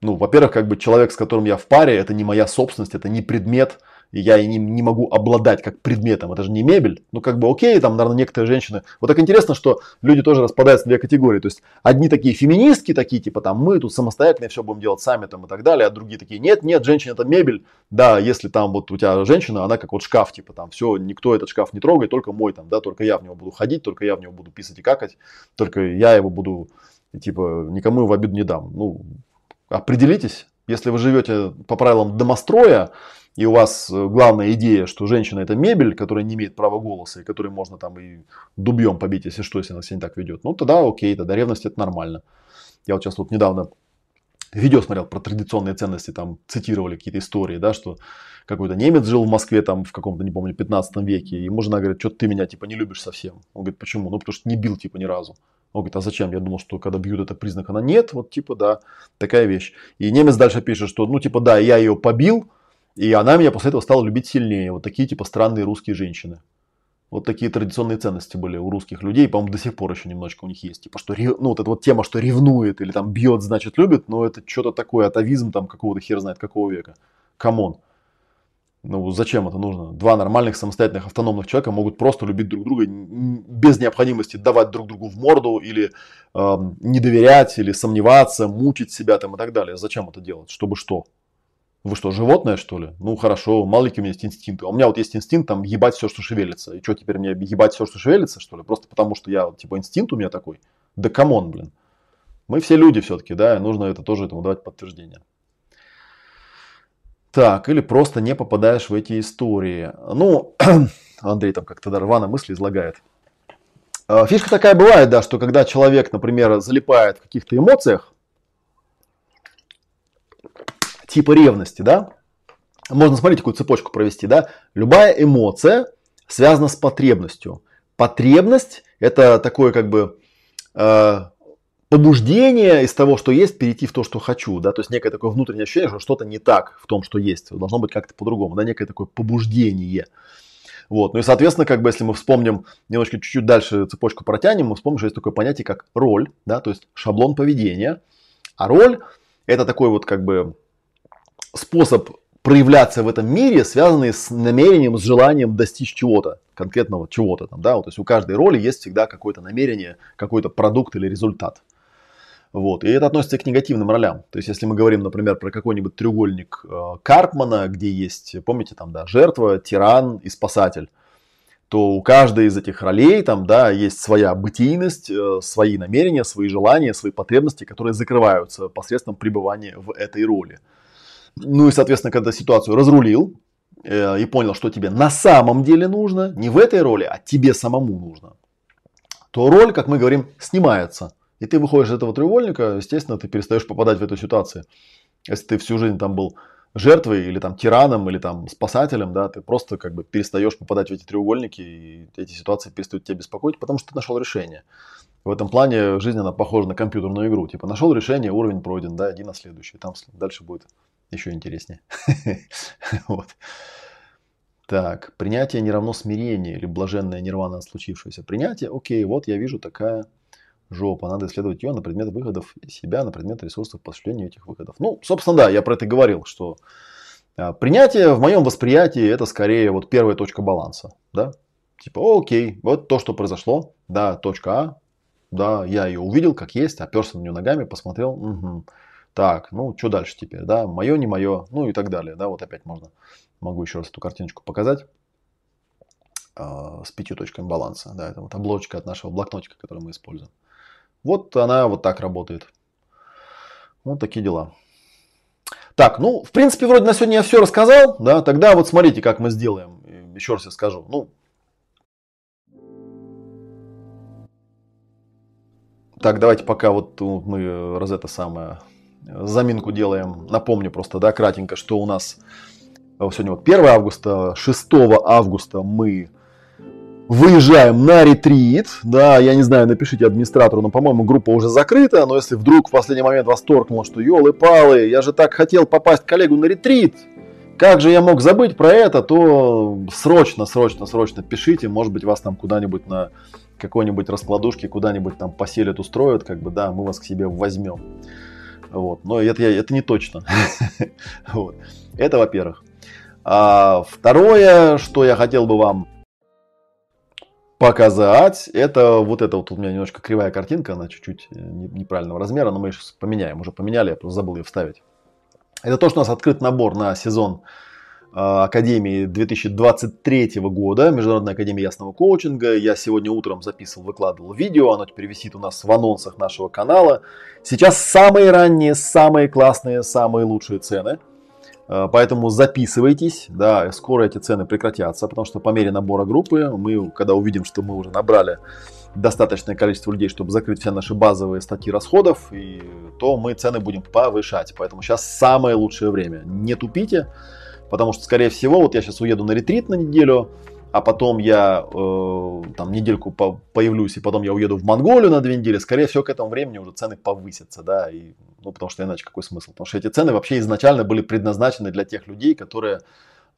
Ну, во-первых, как бы человек, с которым я в паре, это не моя собственность, это не предмет, и я и не, не могу обладать как предметом, это же не мебель. Ну, как бы окей, там, наверное, некоторые женщины... Вот так интересно, что люди тоже распадаются на две категории. То есть, одни такие феминистки, такие, типа, там, мы тут самостоятельно все будем делать сами, там, и так далее, а другие такие, нет, нет, женщина это мебель. Да, если там вот у тебя женщина, она как вот шкаф, типа, там, все, никто этот шкаф не трогает, только мой, там, да, только я в него буду ходить, только я в него буду писать и какать, только я его буду, типа, никому в обиду не дам. Ну, определитесь, если вы живете по правилам домостроя, и у вас э, главная идея, что женщина это мебель, которая не имеет права голоса, и которой можно там и дубьем побить, если что, если она себя не так ведет, ну тогда окей, тогда ревность это нормально. Я вот сейчас вот недавно видео смотрел про традиционные ценности, там цитировали какие-то истории, да, что какой-то немец жил в Москве там в каком-то, не помню, 15 веке, и ему жена говорит, что ты меня типа не любишь совсем. Он говорит, почему? Ну, потому что не бил типа ни разу. Он говорит, а зачем? Я думал, что когда бьют, это признак. Она нет, вот типа, да, такая вещь. И немец дальше пишет, что, ну, типа, да, я ее побил, и она меня после этого стала любить сильнее. Вот такие типа странные русские женщины. Вот такие традиционные ценности были у русских людей, по-моему, до сих пор еще немножко у них есть. Типа, что, ну, вот эта вот тема, что ревнует или там бьет, значит любит, но это что-то такое, атавизм там какого-то хер знает какого века. Come on. Ну, зачем это нужно? Два нормальных, самостоятельных, автономных человека могут просто любить друг друга без необходимости давать друг другу в морду или э, не доверять, или сомневаться, мучить себя там и так далее. Зачем это делать? Чтобы что? Вы что, животное, что ли? Ну, хорошо, мало у меня есть инстинкты. А у меня вот есть инстинкт там ебать все, что шевелится. И что, теперь мне ебать все, что шевелится, что ли? Просто потому, что я, типа, инстинкт у меня такой? Да come on, блин. Мы все люди все-таки, да, и нужно это тоже этому давать подтверждение. Так, или просто не попадаешь в эти истории. Ну, Андрей там как-то рвано мысли излагает. А, фишка такая бывает, да, что когда человек, например, залипает в каких-то эмоциях, типа ревности, да, можно, смотреть такую цепочку провести, да, любая эмоция связана с потребностью. Потребность – это такое как бы э, побуждение из того, что есть, перейти в то, что хочу, да, то есть некое такое внутреннее ощущение, что что-то не так в том, что есть, должно быть как-то по-другому, да, некое такое побуждение. Вот. Ну и, соответственно, как бы, если мы вспомним, немножко чуть-чуть дальше цепочку протянем, мы вспомним, что есть такое понятие, как роль, да, то есть шаблон поведения. А роль – это такой вот, как бы, способ проявляться в этом мире, связанный с намерением, с желанием достичь чего-то, конкретного чего-то там, да, вот, то есть у каждой роли есть всегда какое-то намерение, какой-то продукт или результат. Вот. И это относится к негативным ролям. То есть, если мы говорим, например, про какой-нибудь треугольник э, Карпмана, где есть, помните, там, да, жертва, тиран и спасатель, то у каждой из этих ролей там, да, есть своя бытийность, э, свои намерения, свои желания, свои потребности, которые закрываются посредством пребывания в этой роли. Ну и, соответственно, когда ситуацию разрулил э, и понял, что тебе на самом деле нужно, не в этой роли, а тебе самому нужно, то роль, как мы говорим, снимается. И ты выходишь из этого треугольника, естественно, ты перестаешь попадать в эту ситуацию. Если ты всю жизнь там был жертвой или там тираном или там спасателем, да, ты просто как бы перестаешь попадать в эти треугольники и эти ситуации перестают тебя беспокоить, потому что ты нашел решение. В этом плане жизнь, она похожа на компьютерную игру. Типа нашел решение, уровень пройден, да, иди на следующий, там дальше будет еще интереснее. вот. Так, принятие не равно смирение или блаженное нирвана от случившегося. Принятие, окей, вот я вижу такая жопа, надо исследовать ее на предмет выходов себя, на предмет ресурсов по осуществлению этих выходов. Ну, собственно, да, я про это говорил, что А, принятие в моем восприятии это скорее вот первая точка баланса. Да? Типа, окей, вот то, что произошло, да, точка А, да, я ее увидел как есть, оперся на нее ногами, посмотрел, угу. Так, ну, что дальше теперь, да, мое, не мое, ну и так далее, да, вот опять можно, могу еще раз эту картиночку показать э, с пятью точками баланса, да, это вот обложечка от нашего блокнотика, который мы используем. Вот она вот так работает. Вот такие дела. Так, ну, в принципе, вроде на сегодня я все рассказал, да, тогда вот смотрите, как мы сделаем. Еще раз я скажу. Ну, Так, давайте пока вот мы раз это самое заминку делаем. Напомню просто, да, кратенько, что у нас сегодня вот 1 августа, 6 августа мы выезжаем на ретрит. Да, я не знаю, напишите администратору, но, по-моему, группа уже закрыта. Но если вдруг в последний момент вас торкнуло, что елы-палы, я же так хотел попасть к коллегу на ретрит, как же я мог забыть про это, то срочно, срочно, срочно пишите. Может быть, вас там куда-нибудь на какой-нибудь раскладушке куда-нибудь там поселят, устроят, как бы, да, мы вас к себе возьмем. Вот. Но это, это не точно. вот. Это во-первых. А второе, что я хотел бы вам показать, это вот это вот у меня немножко кривая картинка, она чуть-чуть э, неправильного размера, но мы ее сейчас поменяем, уже поменяли, я просто забыл ее вставить. Это то, что у нас открыт набор на сезон Академии 2023 года, Международной Академии Ясного Коучинга. Я сегодня утром записывал, выкладывал видео, оно теперь висит у нас в анонсах нашего канала. Сейчас самые ранние, самые классные, самые лучшие цены. А, поэтому записывайтесь, да, скоро эти цены прекратятся, потому что по мере набора группы мы, когда увидим, что мы уже набрали достаточное количество людей, чтобы закрыть все наши базовые статьи расходов, и, то мы цены будем повышать. Поэтому сейчас самое лучшее время. Не тупите, Потому что, скорее всего, вот я сейчас уеду на ретрит на неделю, а потом я э, там недельку по появлюсь, и потом я уеду в Монголию на две недели, скорее всего, к этому времени уже цены повысятся, да, и, ну, потому что иначе какой смысл? Потому что эти цены вообще изначально были предназначены для тех людей, которые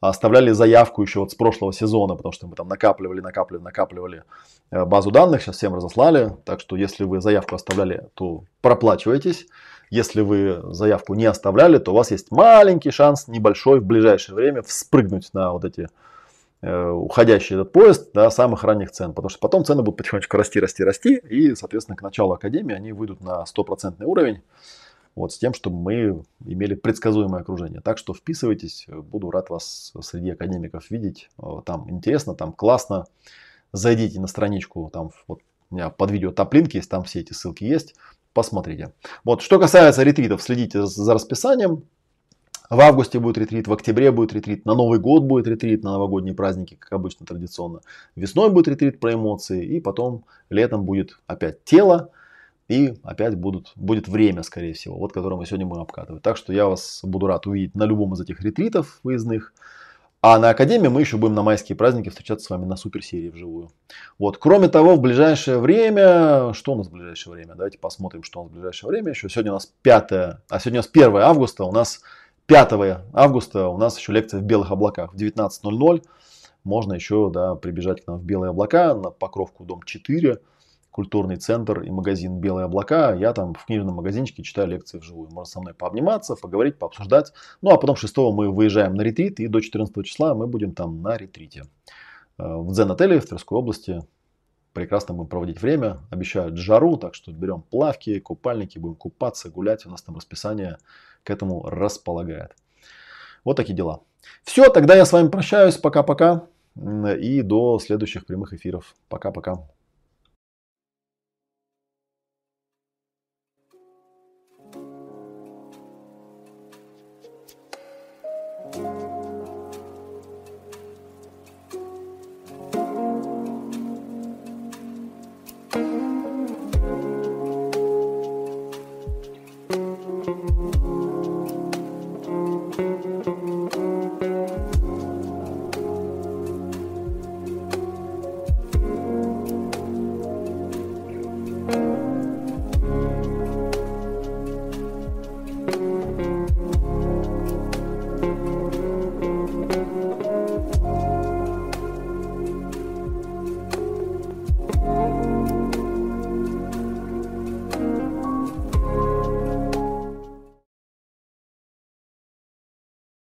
оставляли заявку еще вот с прошлого сезона, потому что мы там накапливали, накапливали, накапливали э, базу данных, сейчас всем разослали, так что если вы заявку оставляли, то проплачивайтесь. Если вы заявку не оставляли, то у вас есть маленький шанс, небольшой, в ближайшее время вспрыгнуть на вот эти э, уходящий этот поезд до самых ранних цен. Потому что потом цены будут потихонечку расти, расти, расти. И, соответственно, к началу Академии они выйдут на стопроцентный уровень. Вот, с тем, чтобы мы имели предсказуемое окружение. Так что вписывайтесь, буду рад вас среди академиков видеть. Там интересно, там классно. Зайдите на страничку, там вот у меня под видео топ-линк есть, там все эти ссылки есть посмотрите. Вот, что касается ретритов, следите за расписанием. В августе будет ретрит, в октябре будет ретрит, на Новый год будет ретрит, на новогодние праздники, как обычно традиционно. Весной будет ретрит про эмоции, и потом летом будет опять тело, и опять будут, будет время, скорее всего, вот которое мы сегодня будем обкатывать. Так что я вас буду рад увидеть на любом из этих ретритов выездных. А на Академии мы еще будем на майские праздники встречаться с вами на суперсерии вживую. Вот. Кроме того, в ближайшее время... Что у нас в ближайшее время? Давайте посмотрим, что у нас в ближайшее время. Еще сегодня у нас 5... А сегодня у нас 1 августа. У нас 5 августа у нас еще лекция в белых облаках в 19.00. Можно еще да, прибежать к нам в белые облака на Покровку, дом 4 культурный центр и магазин «Белые облака». Я там в книжном магазинчике читаю лекции вживую. Можно со мной пообниматься, поговорить, пообсуждать. Ну, а потом 6 мы выезжаем на ретрит, и до 14 числа мы будем там на ретрите. Э, в Дзен-отеле в Тверской области. Прекрасно будем проводить время. Обещают жару, так что берем плавки, купальники, будем купаться, гулять. У нас там расписание к этому располагает. Вот такие дела. Все, тогда я с вами прощаюсь. Пока-пока. И до следующих прямых эфиров. Пока-пока.